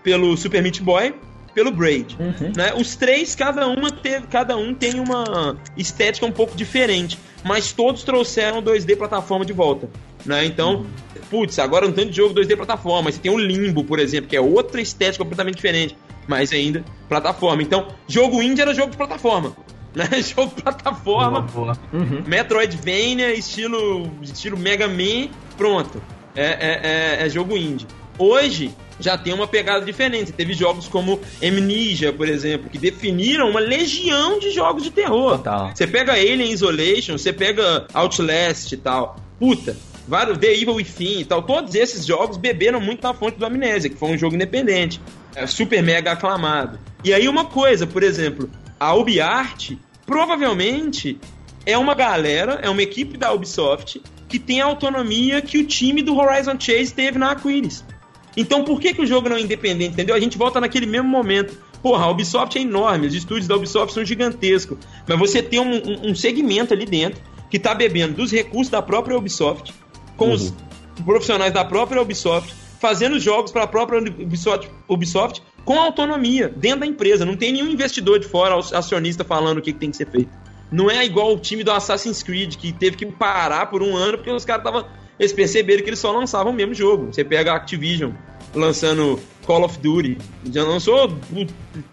pelo Super Meat Boy, pelo Braid. Né? Os três, cada, uma teve, cada um tem uma estética um pouco diferente, mas todos trouxeram 2D plataforma de volta. Né? Então, putz, agora um tanto de jogo 2D plataforma. Você tem o Limbo, por exemplo, que é outra estética completamente diferente, mas ainda plataforma. Então, jogo indie era jogo de plataforma. Né? Jogo de plataforma, Boa, boa. Uhum. Metroidvania, estilo, estilo Mega Man, pronto. É, é, é, é jogo indie. Hoje, já tem uma pegada diferente. Você teve jogos como Amnesia, por exemplo, que definiram uma legião de jogos de terror. Total. Você pega Alien Isolation, você pega Outlast e tal. Puta, vários The Evil Within e tal. Todos esses jogos beberam muito na fonte do Amnésia, que foi um jogo independente. É super mega aclamado. E aí uma coisa, por exemplo, a UbiArt provavelmente é uma galera, é uma equipe da Ubisoft que tem a autonomia que o time do Horizon Chase teve na Aquiris. Então por que, que o jogo não é independente, entendeu? A gente volta naquele mesmo momento. Porra, a Ubisoft é enorme, os estúdios da Ubisoft são gigantescos. Mas você tem um, um- um segmento ali dentro que tá bebendo dos recursos da própria Ubisoft, com os profissionais da própria Ubisoft, fazendo jogos para a própria Ubisoft, Ubisoft com autonomia dentro da empresa. Não tem nenhum investidor de fora, acionista, falando o que, que tem que ser feito. Não é igual o time do Assassin's Creed, que teve que parar por um ano porque os caras estavam. Eles perceberam que eles só lançavam o mesmo jogo. Você pega a Activision lançando Call of Duty, já lançou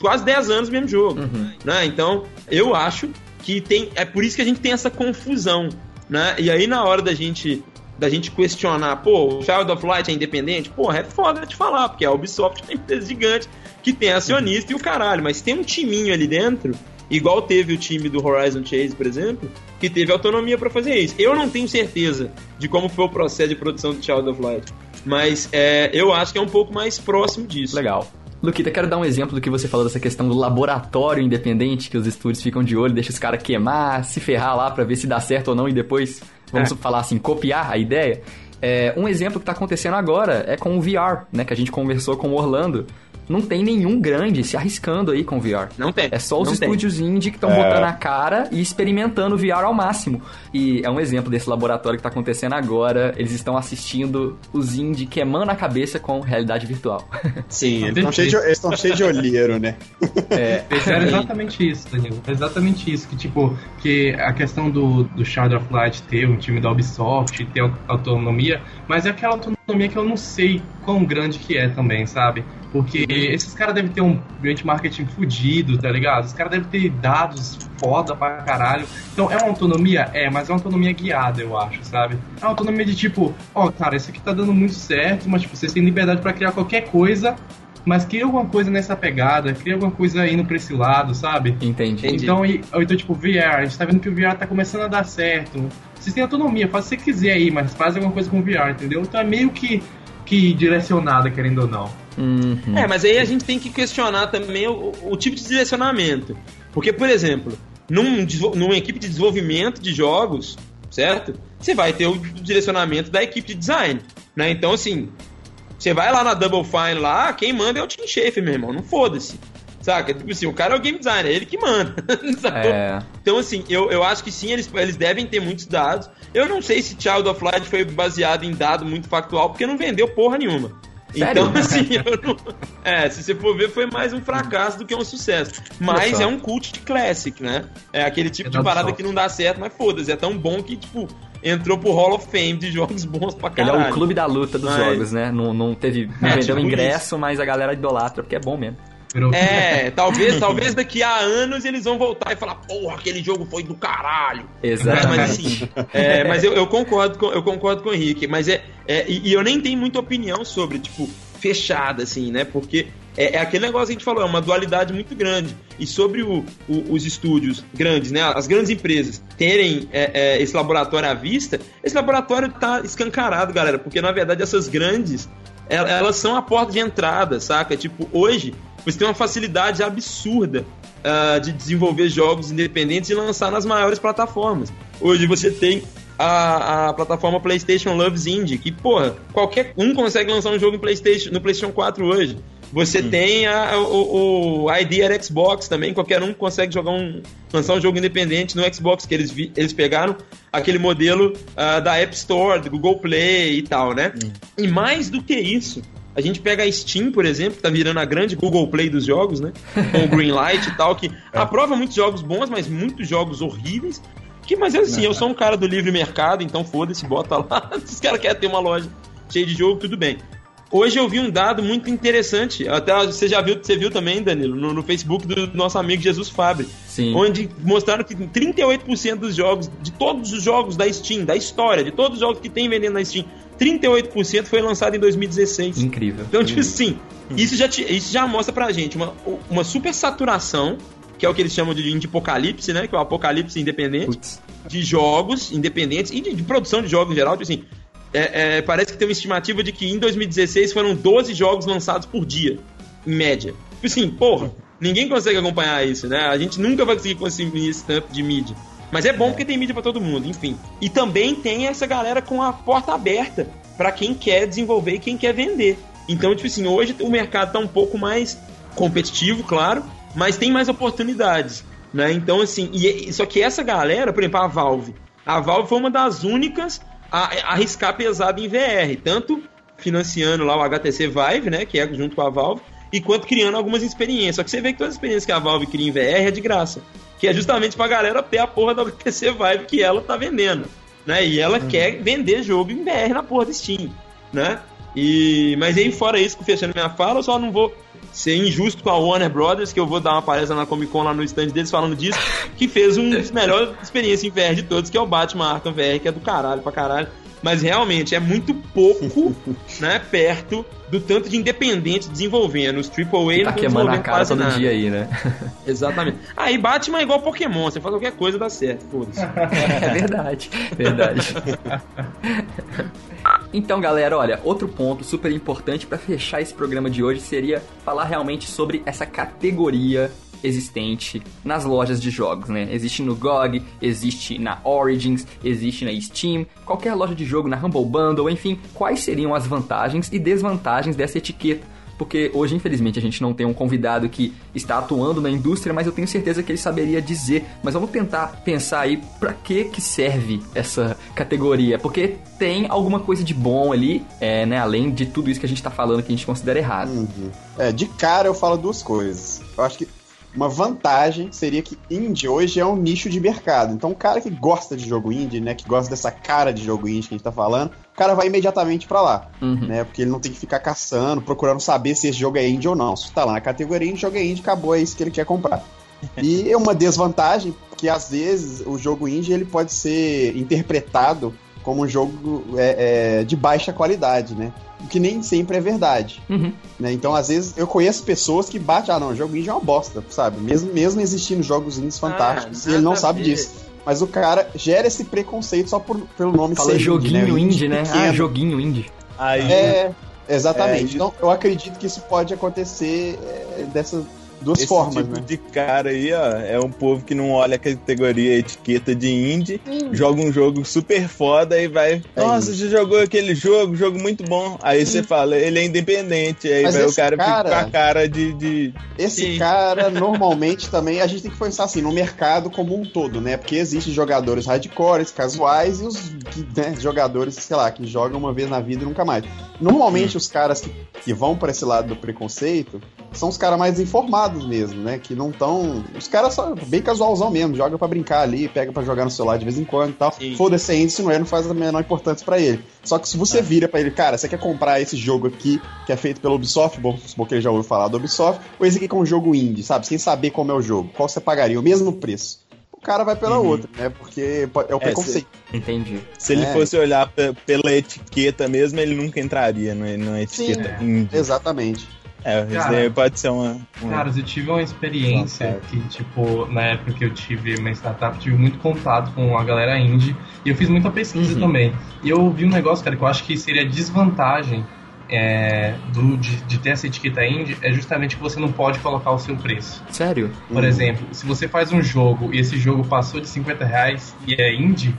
quase 10 anos o mesmo jogo. Né? Então, eu acho que tem. É por isso que a gente tem essa confusão. Né? E aí, na hora da gente da gente questionar, pô, o Child of Light é independente? Porra, é foda de falar, porque a Ubisoft é uma empresa gigante que tem acionista e o caralho, mas tem um timinho ali dentro, igual teve o time do Horizon Chase, por exemplo, que teve autonomia pra fazer isso. Eu não tenho certeza de como foi o processo de produção do Child of Light, mas é, eu acho que é um pouco mais próximo disso. Legal. Luquita, quero dar um exemplo do que você falou dessa questão do laboratório independente, que os estúdios ficam de olho, deixa os caras queimar, se ferrar lá pra ver se dá certo ou não e depois, vamos É. falar assim, copiar a ideia. É, um exemplo que tá acontecendo agora é com o VR, né? Que a gente conversou com o Orlando. Não tem nenhum grande se arriscando aí com o VR. Não tem. É só os tem. estúdios indie que estão É. botando a cara e experimentando o VR ao máximo. E é um exemplo desse laboratório que tá acontecendo agora. Eles estão assistindo os indie queimando a cabeça com realidade virtual. Sim, eles estão cheios de, cheios de olheiro, né? é, Era exatamente isso, Danilo. Exatamente isso. Que, tipo, que a questão do, do Shadow of Light ter um time da Ubisoft, ter au- autonomia, mas é aquela autonomia que eu não sei quão grande que é também, sabe? Porque esses caras devem ter um ambiente marketing fudido, tá ligado? Os caras devem ter dados foda pra caralho. Então é uma autonomia? É, mas é uma autonomia guiada, eu acho, sabe? É uma autonomia de tipo, ó, cara, isso aqui tá dando muito certo, mas tipo, vocês têm liberdade pra criar qualquer coisa, mas cria alguma coisa nessa pegada, cria alguma coisa indo pra esse lado, sabe? entendi. Entendi. Então, e- então, tipo, VR, a gente tá vendo que o VR tá começando a dar certo. Vocês têm autonomia, faz o que você quiser aí, mas faz alguma coisa com o VR, entendeu? Então é meio que, que direcionada, querendo ou não. Uhum. É, mas aí a gente tem que questionar também o, o tipo de direcionamento. Porque, por exemplo, num, numa equipe de desenvolvimento de jogos, certo? Você vai ter o direcionamento da equipe de design, né? Então, assim, você vai lá na Double Fine lá, quem manda é o Tim Schafer, meu irmão, não foda-se. Saca? Tipo assim, o cara é o game designer, é ele que manda. É, Então, assim, eu, eu acho que sim, eles, eles devem ter muitos dados. Eu não sei se Child of Light foi baseado em dado muito factual, porque não vendeu porra nenhuma. Sério? Então, assim, eu não... É, se você for ver, foi mais um fracasso do que um sucesso. Mas é um cult classic, né? É aquele tipo É de da parada que não dá certo, mas foda-se. É tão bom que, tipo, entrou pro Hall of Fame de jogos bons pra ele caralho. é o clube da luta dos Mas- jogos, né? Não, não teve. Não É, vendeu tipo ingresso, mas a galera idolatra, porque é bom mesmo. Virou- É, talvez, talvez daqui a anos eles vão voltar e falar, porra, aquele jogo foi do caralho. É, Exatamente. mas assim, é, mas eu, eu concordo com, eu concordo com o Henrique, mas é, é e, e eu nem tenho muita opinião sobre, tipo, fechada, assim, né? Porque é, é aquele negócio que a gente falou, é uma dualidade muito grande. E sobre o- o- os estúdios grandes, né? As grandes empresas terem é, é, esse laboratório à vista, esse laboratório tá escancarado, galera, porque na verdade essas grandes el- elas são a porta de entrada, saca? Tipo, hoje você tem uma facilidade absurda ah, de desenvolver jogos independentes e lançar nas maiores plataformas. Hoje você tem a, a plataforma PlayStation Loves Indie, que, porra, qualquer um consegue lançar um jogo em PlayStation, no PlayStation 4 hoje. Você tem a, o, o ID at Xbox também, qualquer um consegue jogar um, lançar um jogo independente no Xbox, que eles, vi- eles pegaram aquele modelo ah, da App Store, do Google Play e tal, né? E mais do que isso, a gente pega a Steam, por exemplo, que tá virando a grande Google Play dos jogos, né? Com o Greenlight e tal, que aprova muitos jogos bons, mas muitos jogos horríveis. Que, mas assim, eu sou um cara do livre mercado, então foda-se, bota lá. Se os caras querem ter uma loja cheia de jogo, tudo bem. Hoje eu vi um dado muito interessante. Até você já viu, você viu também, Danilo, no, no Facebook do nosso amigo Jesus Fabre. Sim. Onde mostraram que 38% dos jogos, de todos os jogos da Steam, da história, de todos os jogos que tem vendendo na Steam, 38% foi lançado em 2016. Incrível. Então, tipo assim, isso já, te- isso já mostra pra gente uma, uma super saturação, que é o que eles chamam de indie apocalipse, né? Que é o apocalipse independente Putz. de jogos independentes e de, de produção de jogos em geral, tipo assim. é- é, parece que tem uma estimativa de que em 2016 foram 12 jogos lançados por dia, em média. Tipo assim, porra, ninguém consegue acompanhar isso, né? A gente nunca vai conseguir consumir esse tanto de mídia. Mas é bom porque tem mídia pra todo mundo, enfim. E também tem essa galera com a porta aberta pra quem quer desenvolver e quem quer vender. Então, tipo assim, hoje o mercado tá um pouco mais competitivo, claro, mas tem mais oportunidades, né? Então, assim, e- só que essa galera, por exemplo, a Valve, a Valve foi uma das únicas a, a arriscar pesado em VR, tanto financiando lá o HTC Vive, né, que é junto com a Valve, e quanto criando algumas experiências. Só que você vê que todas as experiências que a Valve cria em VR é de graça, que é justamente pra galera ter a porra do HTC Vive que ela tá vendendo, né? E ela quer vender jogo em VR na porra do Steam, né? E mas aí fora isso, fechando minha fala, eu só não vou ser injusto com a Warner Brothers, que eu vou dar uma palestra na Comic Con lá no stand deles falando disso, que fez uma das melhores experiências em VR de todos, que é o Batman Arkham VR, que é do caralho pra caralho. Mas realmente é muito pouco, né, perto do tanto de independente desenvolvendo. Os AAA Tá não estão queimando a cara quase todo nada. dia aí, né? Exatamente. Aí Batman é igual Pokémon, você faz qualquer coisa dá certo, foda-se. É verdade, verdade. Então, galera, olha, outro ponto super importante para fechar esse programa de hoje seria falar realmente sobre essa categoria existente nas lojas de jogos, né? Existe no GOG, existe na Origins, existe na Steam, qualquer loja de jogo, na Humble Bundle, enfim, quais seriam as vantagens e desvantagens dessa etiqueta? Porque hoje, infelizmente, a gente não tem um convidado que está atuando na indústria, mas eu tenho certeza que ele saberia dizer. Mas vamos tentar pensar aí pra que que serve essa categoria. Porque tem alguma coisa de bom ali, é, né? Além de tudo isso que a gente tá falando que a gente considera errado. É, de cara eu falo duas coisas. Eu acho que uma vantagem seria que indie hoje é um nicho de mercado. Então, o cara que gosta de jogo indie, né, que gosta dessa cara de jogo indie que a gente tá falando, o cara vai imediatamente pra lá, Uhum. né? Porque ele não tem que ficar caçando, procurando saber se esse jogo é indie ou não. Se tá lá na categoria indie, jogo é indie, acabou, é isso que ele quer comprar. E é uma desvantagem que às vezes o jogo indie ele pode ser interpretado como um jogo é, é, de baixa qualidade, né? O que nem sempre é verdade. Uhum. Né? Então, às vezes, eu conheço pessoas que batem, ah, não, o jogo indie é uma bosta, sabe? Mesmo, mesmo existindo jogos indies fantásticos, Ah, e ele não sabe ver. disso. Mas o cara gera esse preconceito só por, pelo nome Fala ser joguinho indie, indie, né? né? O Ah, joguinho indie. Aí, É, exatamente. É, então, eu acredito que isso pode acontecer é, dessas duas esse formas, tipo né? de cara aí, ó, é um povo que não olha a categoria, a etiqueta de indie, joga um jogo super foda e vai. É Nossa, isso. você jogou aquele jogo, jogo muito bom. Aí você fala, ele é independente. Aí vai o cara, cara- fica com a cara de. de... Esse Sim. cara, normalmente, também, a gente tem que pensar assim, no mercado como um todo, né? Porque existem jogadores hardcores, casuais e os né, jogadores, sei lá, que jogam uma vez na vida e nunca mais. Normalmente, os caras que, que vão para esse lado do preconceito são os caras mais informados mesmo, né? Que não estão. Os caras são bem casualzão mesmo, joga pra brincar ali, pega pra jogar no celular de vez em quando e tal. Sim. Foda-se se não é, não faz a menor importância pra ele. Só que se você vira pra ele, cara, você quer comprar esse jogo aqui, que é feito pela Ubisoft, bom, supor que ele já ouviu falar da Ubisoft, ou esse aqui que é um jogo indie, sabe? Sem saber como é o jogo, qual você pagaria, o mesmo preço. O cara vai pela Uhum. outra, né? Porque é o preconceito. Entendi. Se ele É. fosse olhar pe- pela etiqueta mesmo, ele nunca entraria no- numa etiqueta indie. Exatamente. É, isso Cara, daí pode ser uma. uma- Caras, eu tive uma experiência que, tipo, na época que eu tive uma startup, tive muito contato com a galera indie e eu fiz muita pesquisa Uhum. também. E eu vi um negócio, cara, que eu acho que seria desvantagem é, do, de, de ter essa etiqueta indie é justamente que você não pode colocar o seu preço. Sério? Por Hum. exemplo, se você faz um jogo e esse jogo passou de 50 reais e é indie,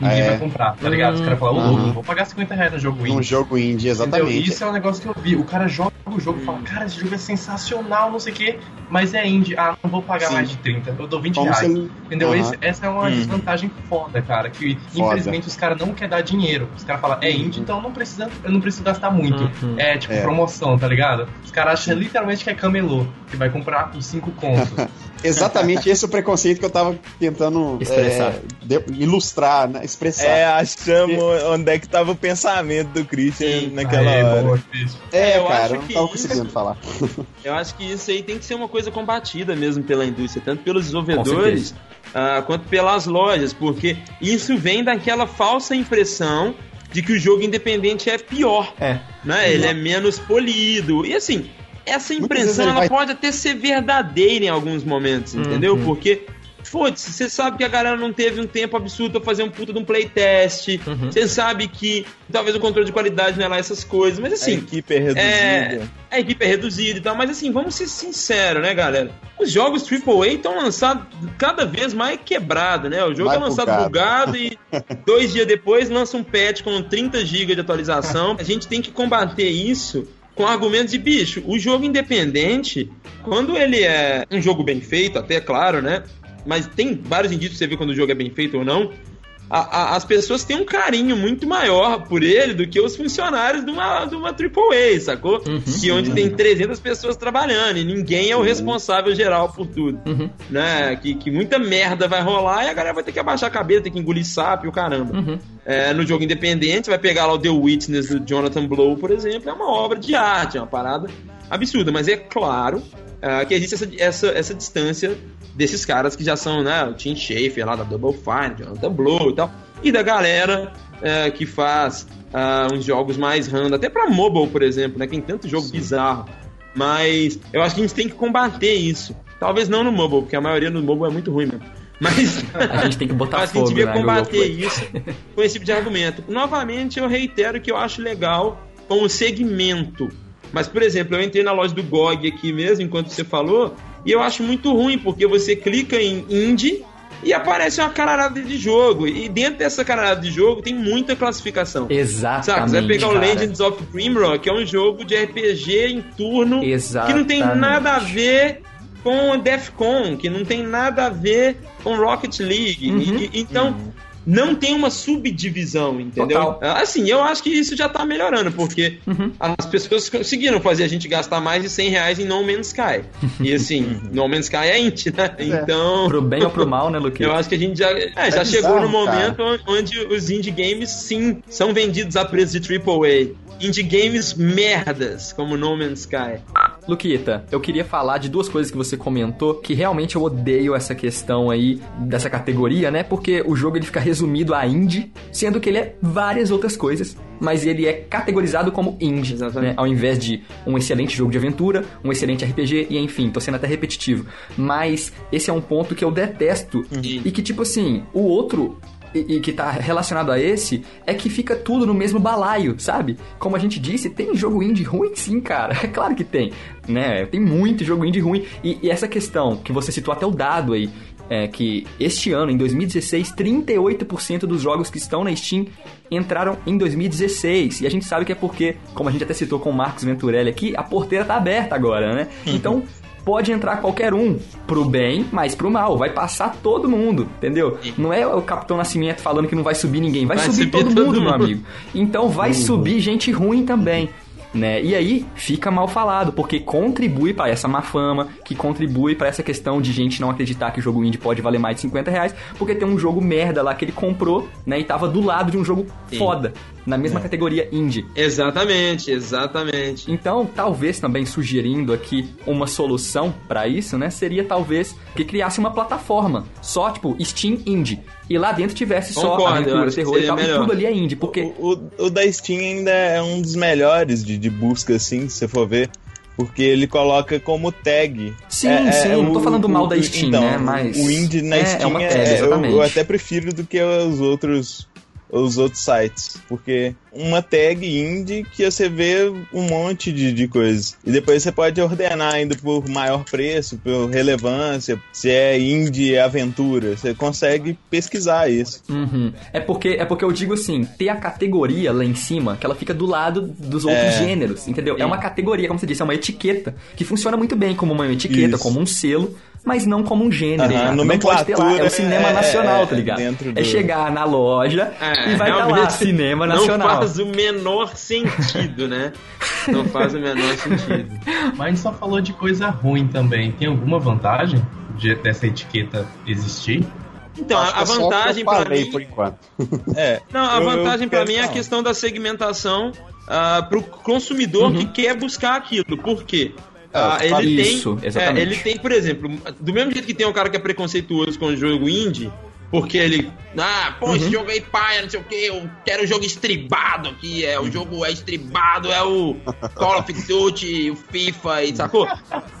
ninguém É. vai comprar, tá ligado? Os caras falam, ô Uhum. louco, não vou pagar 50 reais no jogo Um indie. jogo indie, Entendeu? exatamente. Isso é um negócio que eu vi. O cara joga o jogo e fala, cara, esse jogo é sensacional, não sei o quê, mas é indie. Ah, não vou pagar Sim. mais de 30, eu dou 20 Como reais. se ele- Entendeu? Aham. Esse- essa é uma Hum. desvantagem foda, cara. Que Foda. infelizmente os caras não querem dar dinheiro. Os caras falam, é indie, então não precisa, eu não preciso gastar muito. Uhum. É tipo É. promoção, tá ligado? Os caras acham literalmente que é camelô, que vai comprar por 5 contos. Exatamente esse é o preconceito que eu tava tentando é, de- ilustrar, né? Expressar. É, achamos onde é que tava o pensamento do Christian Sim. naquela Aê, hora. boa, Cris. É, eu cara, acho eu não que tava isso- conseguindo falar. Eu acho que isso aí tem que ser uma coisa combatida mesmo pela indústria, tanto pelos desenvolvedores ah, quanto pelas lojas, porque isso vem daquela falsa impressão de que o jogo independente é pior. É. Né? Ele é menos polido. E assim, essa impressão ela vai- pode até ser verdadeira em alguns momentos, entendeu? Uhum. Porque, foda-se, você sabe que a galera não teve um tempo absurdo pra fazer um puta de um playtest. Uhum. Você sabe que talvez o controle de qualidade não é lá essas coisas. Mas a assim, equipe é reduzida. é, a equipe é reduzida e tal, mas assim, vamos ser sinceros, né, galera? Os jogos AAA estão lançados cada vez mais quebrado, né? O jogo Mais é lançado bugado. bugado e dois dias depois lança um patch com 30 GB de atualização. A gente tem que combater isso com argumentos de bicho. O jogo independente, quando ele é um jogo bem feito, até claro, né? Mas tem vários indícios você ver quando o jogo é bem feito ou não. a- a- as pessoas têm um carinho muito maior por ele do que os funcionários de uma, de uma AAA, sacou? que onde tem 300 pessoas trabalhando e ninguém é o responsável geral por tudo. Uhum. Né? Que, que muita merda vai rolar e a galera vai ter que abaixar a cabeça, ter que engolir sapo e o caramba. Uhum. É, no jogo independente, vai pegar lá o The Witness do Jonathan Blow, por exemplo, é uma obra de arte, é uma parada absurda, mas é claro ah, que existe essa, essa, essa distância desses caras que já são, né, o Tim Schafer lá da Double Fine, Jonathan Blow e tal, e da galera eh, que faz ah, uns jogos mais random, até pra mobile, por exemplo, né, que tem tanto jogo bizarro, mas eu acho que a gente tem que combater isso. Talvez não no mobile, porque a maioria no mobile é muito ruim mesmo. Mas A gente tem que botar a fogo gente devia Google combater isso com esse tipo de argumento. Novamente, eu reitero que eu acho legal como segmento. Mas, por exemplo, eu entrei na loja do GOG aqui mesmo, enquanto você falou, e eu acho muito ruim, porque você clica em indie e aparece uma caralhada de jogo. E dentro dessa caralhada de jogo tem muita classificação. Exatamente. Sabe, você vai pegar o cara. Legends of Grimrock, que é um jogo de RPG em turno que não tem Exatamente. nada a ver com Defcon, que não tem nada a ver com Rocket League. Uhum. E- então, não tem uma subdivisão, entendeu? Total. Assim, eu acho que isso já tá melhorando, porque Uhum. as pessoas conseguiram fazer a gente gastar mais de 100 reais em No Man's Sky. E assim, No Man's Sky é int, né? Então... Pro bem ou pro mal, né, Luque? Eu acho que a gente já, é, já É chegou no bizarro, momento onde os indie games, sim, são vendidos a preço de AAA. Indie games merdas, como No Man's Sky. Luquita, eu queria falar de duas coisas que você comentou, que realmente eu odeio essa questão aí dessa categoria, né? Porque o jogo ele fica resumido a indie, sendo que ele é várias outras coisas, mas ele é categorizado como indie, né? Ao invés de um excelente jogo de aventura, um excelente RPG e enfim, tô sendo até repetitivo. Mas esse é um ponto que eu detesto e que tipo assim, o outro e, e que tá relacionado a esse é que fica tudo no mesmo balaio, sabe? Como a gente disse, tem jogo indie ruim sim, cara. É claro que tem, né? Tem muito jogo indie ruim. E, e essa questão que você citou até o dado aí, é que este ano, em 2016, 38% dos jogos que estão na Steam entraram em 2016. E a gente sabe que é porque, como a gente até citou com o Marcos Venturelli aqui, a porteira tá aberta agora, né? Então, pode entrar qualquer um, pro bem, mas pro mal. Vai passar todo mundo, entendeu? Não é o Capitão Nascimento falando que não vai subir ninguém, vai, Vai subir, subir todo, todo mundo, meu mundo. amigo. Então vai subir gente ruim também. Né? E aí fica mal falado, porque contribui para essa má fama, que contribui para essa questão de gente não acreditar que o jogo indie pode valer mais de 50 reais, porque tem um jogo merda lá que ele comprou, né? E tava do lado de um jogo Sim. foda, na mesma categoria indie. Exatamente, exatamente. Então, talvez também sugerindo aqui uma solução pra isso, né? Seria talvez que criasse uma plataforma só, tipo, Steam Indie. E lá dentro tivesse só Concordo, eu aventura, terror e tal. E melhor. tudo ali é indie, porque. O, o- o da Steam ainda é um dos melhores de, de busca, assim, se você for ver. Porque ele coloca como tag. Sim, É- é sim, não tô o- falando mal o- da Steam, então, né? Mas. O indie na é, Steam é uma é- tag, eu- exatamente. eu, até prefiro do que os outros os outros sites, porque uma tag indie que você vê um monte de, de coisas. E depois você pode ordenar ainda por maior preço, por relevância, se é indie aventura, você consegue pesquisar isso. Uhum. É porque é porque eu digo assim, ter a categoria lá em cima, que ela fica do lado dos outros É. gêneros, entendeu? É uma categoria, como você disse, é uma etiqueta que funciona muito bem como uma etiqueta, Isso. como um selo, mas não como um gênero. Aham, cara. não pode ter lá, é o cinema é- nacional, é tá ligado? dentro É do- chegar na loja É, e vai estar lá, realmente cinema Não nacional. faz o menor sentido, né? Não faz o menor sentido. Mas a gente só falou de coisa ruim também. Tem alguma vantagem de, dessa etiqueta existir? Então, a é o vantagem pra falei mim. por enquanto. É. Não, a eu- vantagem pra quero mim é a questão da segmentação ah, pro consumidor Uhum. que quer buscar aquilo. Por quê? Ah, Ah, ele isso, tem, exatamente. é, ele tem, por exemplo, do mesmo jeito que tem um cara que é preconceituoso com o jogo indie, porque ele. Ah, pô, esse jogo aí paia, não sei o que, eu quero um jogo estribado aqui. É, o jogo é estribado, é o Call of Duty, o FIFA e sacou?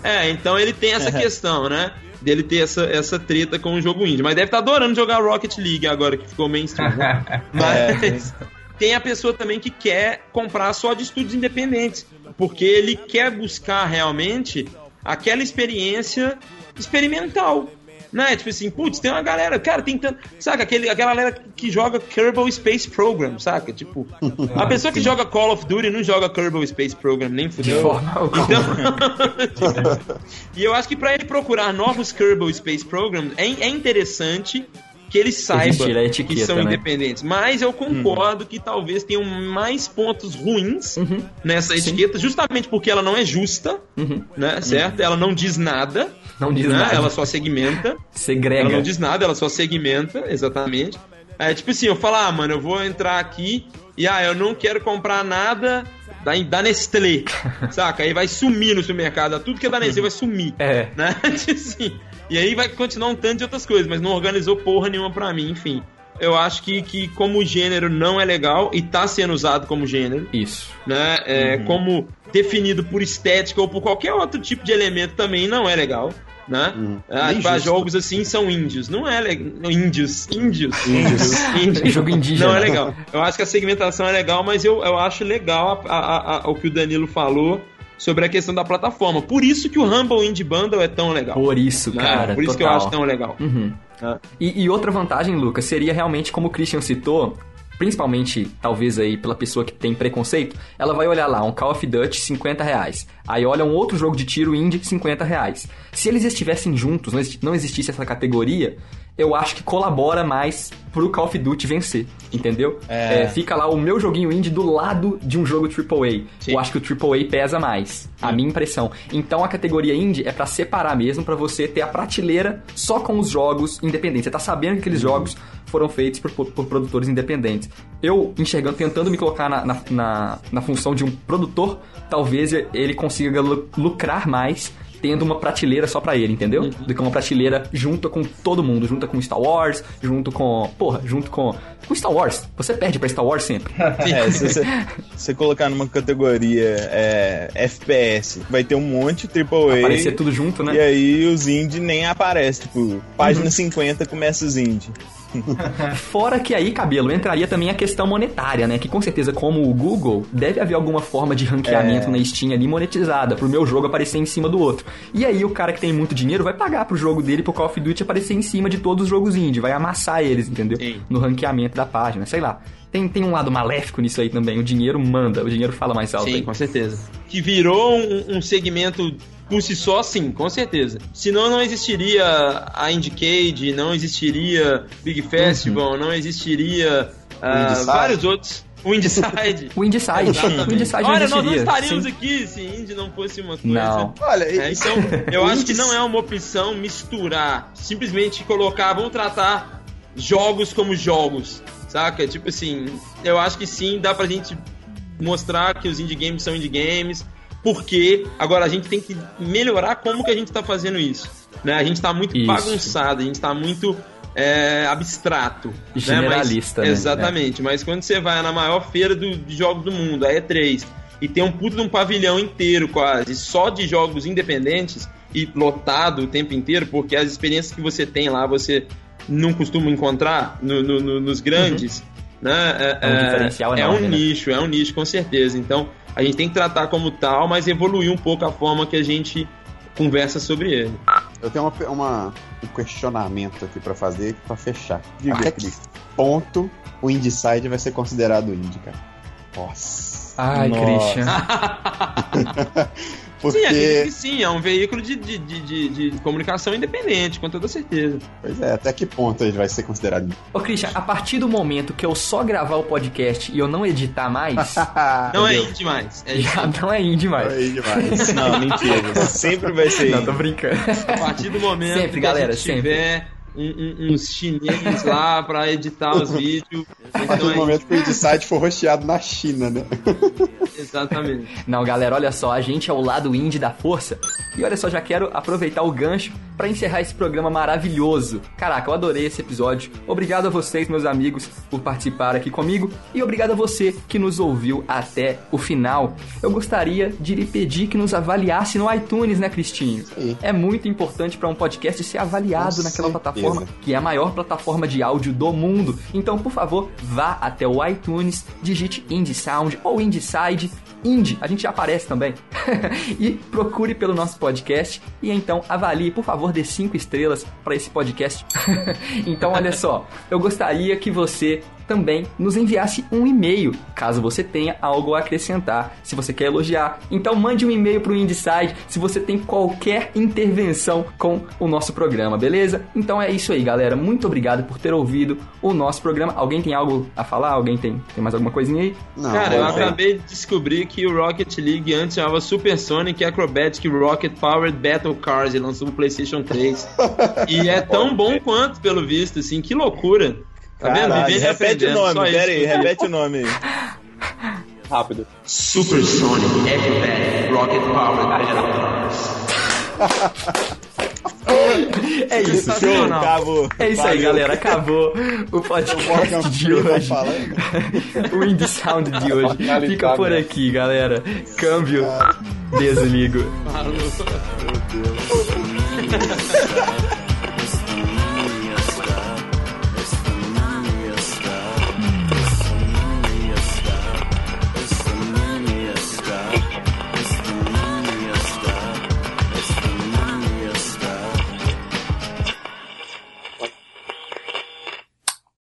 É, então ele tem essa questão, né? Dele ter essa, essa treta com o jogo indie. Mas deve estar adorando jogar Rocket League agora que ficou mainstream. Né? Mas tem a pessoa também que quer comprar só de estúdios independentes. Porque ele quer buscar realmente aquela experiência experimental. Né? Tipo assim, putz, tem uma galera, cara, tem tanto. Saca, aquele, aquela galera que joga Kerbal Space Program, saca? Tipo, a pessoa que joga Call of Duty não joga Kerbal Space Program, nem fudeu. Então, e eu acho que pra ele procurar novos Kerbal Space Programs é, é interessante que ele saiba que são né? independentes. Mas eu concordo uhum. que talvez tenham mais pontos ruins uhum. nessa Sim. etiqueta, justamente porque ela não é justa, uhum. né? Certo? Ela não diz nada. Não diz né? nada. Ela só segmenta. Segrega. Ela não diz nada, ela só segmenta, exatamente. É tipo assim, eu falo, ah, mano, eu vou entrar aqui e ah, eu não quero comprar nada da, da Nestlé, saca? Aí vai sumir no supermercado, tudo que é da Nestlé vai sumir. É. Né? Tipo assim, e aí vai continuar um tanto de outras coisas, mas não organizou porra nenhuma pra mim, enfim. Eu acho que, que como gênero não é legal e tá sendo usado como gênero. Isso. Né? É, uhum. Como definido por estética ou por qualquer outro tipo de elemento também não é legal né? Hum, ah, jogos assim são índios. Não é legal. Índios. Índios. Índios. índios. Jogo indígena. Não é legal. Eu acho que a segmentação é legal, mas eu, eu acho legal a, a, a, o que o Danilo falou sobre a questão da plataforma. Por isso que o Humble Indie Bundle é tão legal. Por isso, né? cara. Por isso total. que eu acho tão legal. Uhum. É. E, e, outra vantagem, Lucas, seria realmente, como o Christian citou, principalmente, talvez aí, pela pessoa que tem preconceito, ela vai olhar lá um Call of Duty 50 reais. Aí olha um outro jogo de tiro indie 50 reais. Se eles estivessem juntos, não existisse essa categoria, eu acho que colabora mais pro Call of Duty vencer, entendeu? É. É, fica lá o meu joguinho indie do lado de um jogo AAA. Sim. Eu acho que o AAA pesa mais, a minha impressão. Então a categoria indie é para separar mesmo, para você ter a prateleira só com os jogos independentes. Você tá sabendo que aqueles uhum. jogos foram feitos por, por, por, produtores independentes. Eu, enxergando, tentando me colocar na, na, na, na função de um produtor, talvez ele consiga lucrar mais tendo uma prateleira só para ele, entendeu? Uhum. Do que uma prateleira junto com todo mundo, junto com Star Wars, junto com. Porra, junto com. Com Star Wars. Você perde pra Star Wars sempre. é, se você, você colocar numa categoria é, FPS, vai ter um monte AAA. Aparecer tudo junto, né? E aí os indie nem aparecem. Tipo, página uhum. 50 começa os indie. Fora que aí, cabelo, entraria também a questão monetária, né? Que com certeza, como o Google, deve haver alguma forma de ranqueamento é. na Steam ali monetizada, pro meu jogo aparecer em cima do outro. E aí o cara que tem muito dinheiro vai pagar pro jogo dele, pro Call of Duty aparecer em cima de todos os jogos indie, vai amassar eles, entendeu? No ranqueamento da página, sei lá. Tem, tem um lado maléfico nisso aí também. O dinheiro manda, o dinheiro fala mais alto. Sim, aí. com certeza. Que virou um, um segmento por si só, sim, com certeza. Senão não existiria a Indiecade, não existiria Big Festival, uhum. não existiria uh, vários outros. O Indieside. o Indieside. o Indieside Olha, nós não estaríamos sim. aqui se Indie não fosse uma coisa. Não. Olha, é, então, eu acho que não é uma opção misturar, simplesmente colocar, vamos tratar jogos como jogos, saca? Tipo assim, eu acho que sim, dá pra gente mostrar que os indie games são indie games, porque agora a gente tem que melhorar como que a gente está fazendo isso. Né? A gente está muito isso. bagunçado, a gente está muito é, abstrato. Generalista, né? Mas, né? Exatamente, é. mas quando você vai na maior feira do, de jogos do mundo, a E3, e tem um puto de um pavilhão inteiro quase, só de jogos independentes, e lotado o tempo inteiro, porque as experiências que você tem lá, você não costuma encontrar no, no, no, nos grandes. Uhum. Né? É, é um diferencial é, enorme, é um né? nicho, é um nicho com certeza. Então, a gente tem que tratar como tal, mas evoluir um pouco a forma que a gente conversa sobre ele. Eu tenho uma, uma um questionamento aqui para fazer para fechar. Diga, Até que ponto o Indieside vai ser considerado indie, cara? Nossa. Ai, Nossa. Christian. Porque... Sim, acredito que sim, é um veículo de, de, de, de, comunicação independente, com toda certeza. Pois é, até que ponto ele vai ser considerado? Ô, Christian, a partir do momento que eu só gravar o podcast e eu não editar mais. não é indie mais. É já não é indie mais. Não é indie mais. não, mentira. Sempre vai ser Não, tô brincando. A partir do momento sempre, que galera, a gente sempre. tiver um, um, uns chineses lá pra editar os vídeos. A partir do momento que o site for rosteado na China, né? Exatamente. Não, galera, olha só, a gente é o lado indie da força. E olha só, já quero aproveitar o gancho para encerrar esse programa maravilhoso. Caraca, eu adorei esse episódio. Obrigado a vocês, meus amigos, por participar aqui comigo e obrigado a você que nos ouviu até o final. Eu gostaria de lhe pedir que nos avaliasse no iTunes, né, Cristinho? Sim. É muito importante para um podcast ser avaliado Com naquela certeza. plataforma que é a maior plataforma de áudio do mundo. Então, por favor, vá até o iTunes, digite Indie Sound ou Indieside. Indie, a gente já aparece também. e procure pelo nosso podcast e então avalie, por favor, dê cinco estrelas para esse podcast. então, olha só, eu gostaria que você também nos enviasse um e-mail, caso você tenha algo a acrescentar, se você quer elogiar. Então mande um e-mail pro Indeside se você tem qualquer intervenção com o nosso programa, beleza? Então é isso aí, galera. Muito obrigado por ter ouvido o nosso programa. Alguém tem algo a falar? Alguém tem, tem mais alguma coisinha aí? Não, Cara, eu acabei de descobrir que o Rocket League antes chamava Supersonic Acrobatic Rocket Powered Battle Cars e lançou no PlayStation 3. e é tão bom quanto, pelo visto, assim, que loucura. Tá vendo? Caralho, repete o nome, isso pera aí, repete o nome aí. Rápido. Supersonic Acrobatic Rocket Powered Battle Cars. É isso. Show, acabou. É isso aí, Valeu. galera. Acabou o podcast de Freeman hoje. o Indie Sound de hoje fica por aqui, galera. Câmbio, desligo. Meu Deus.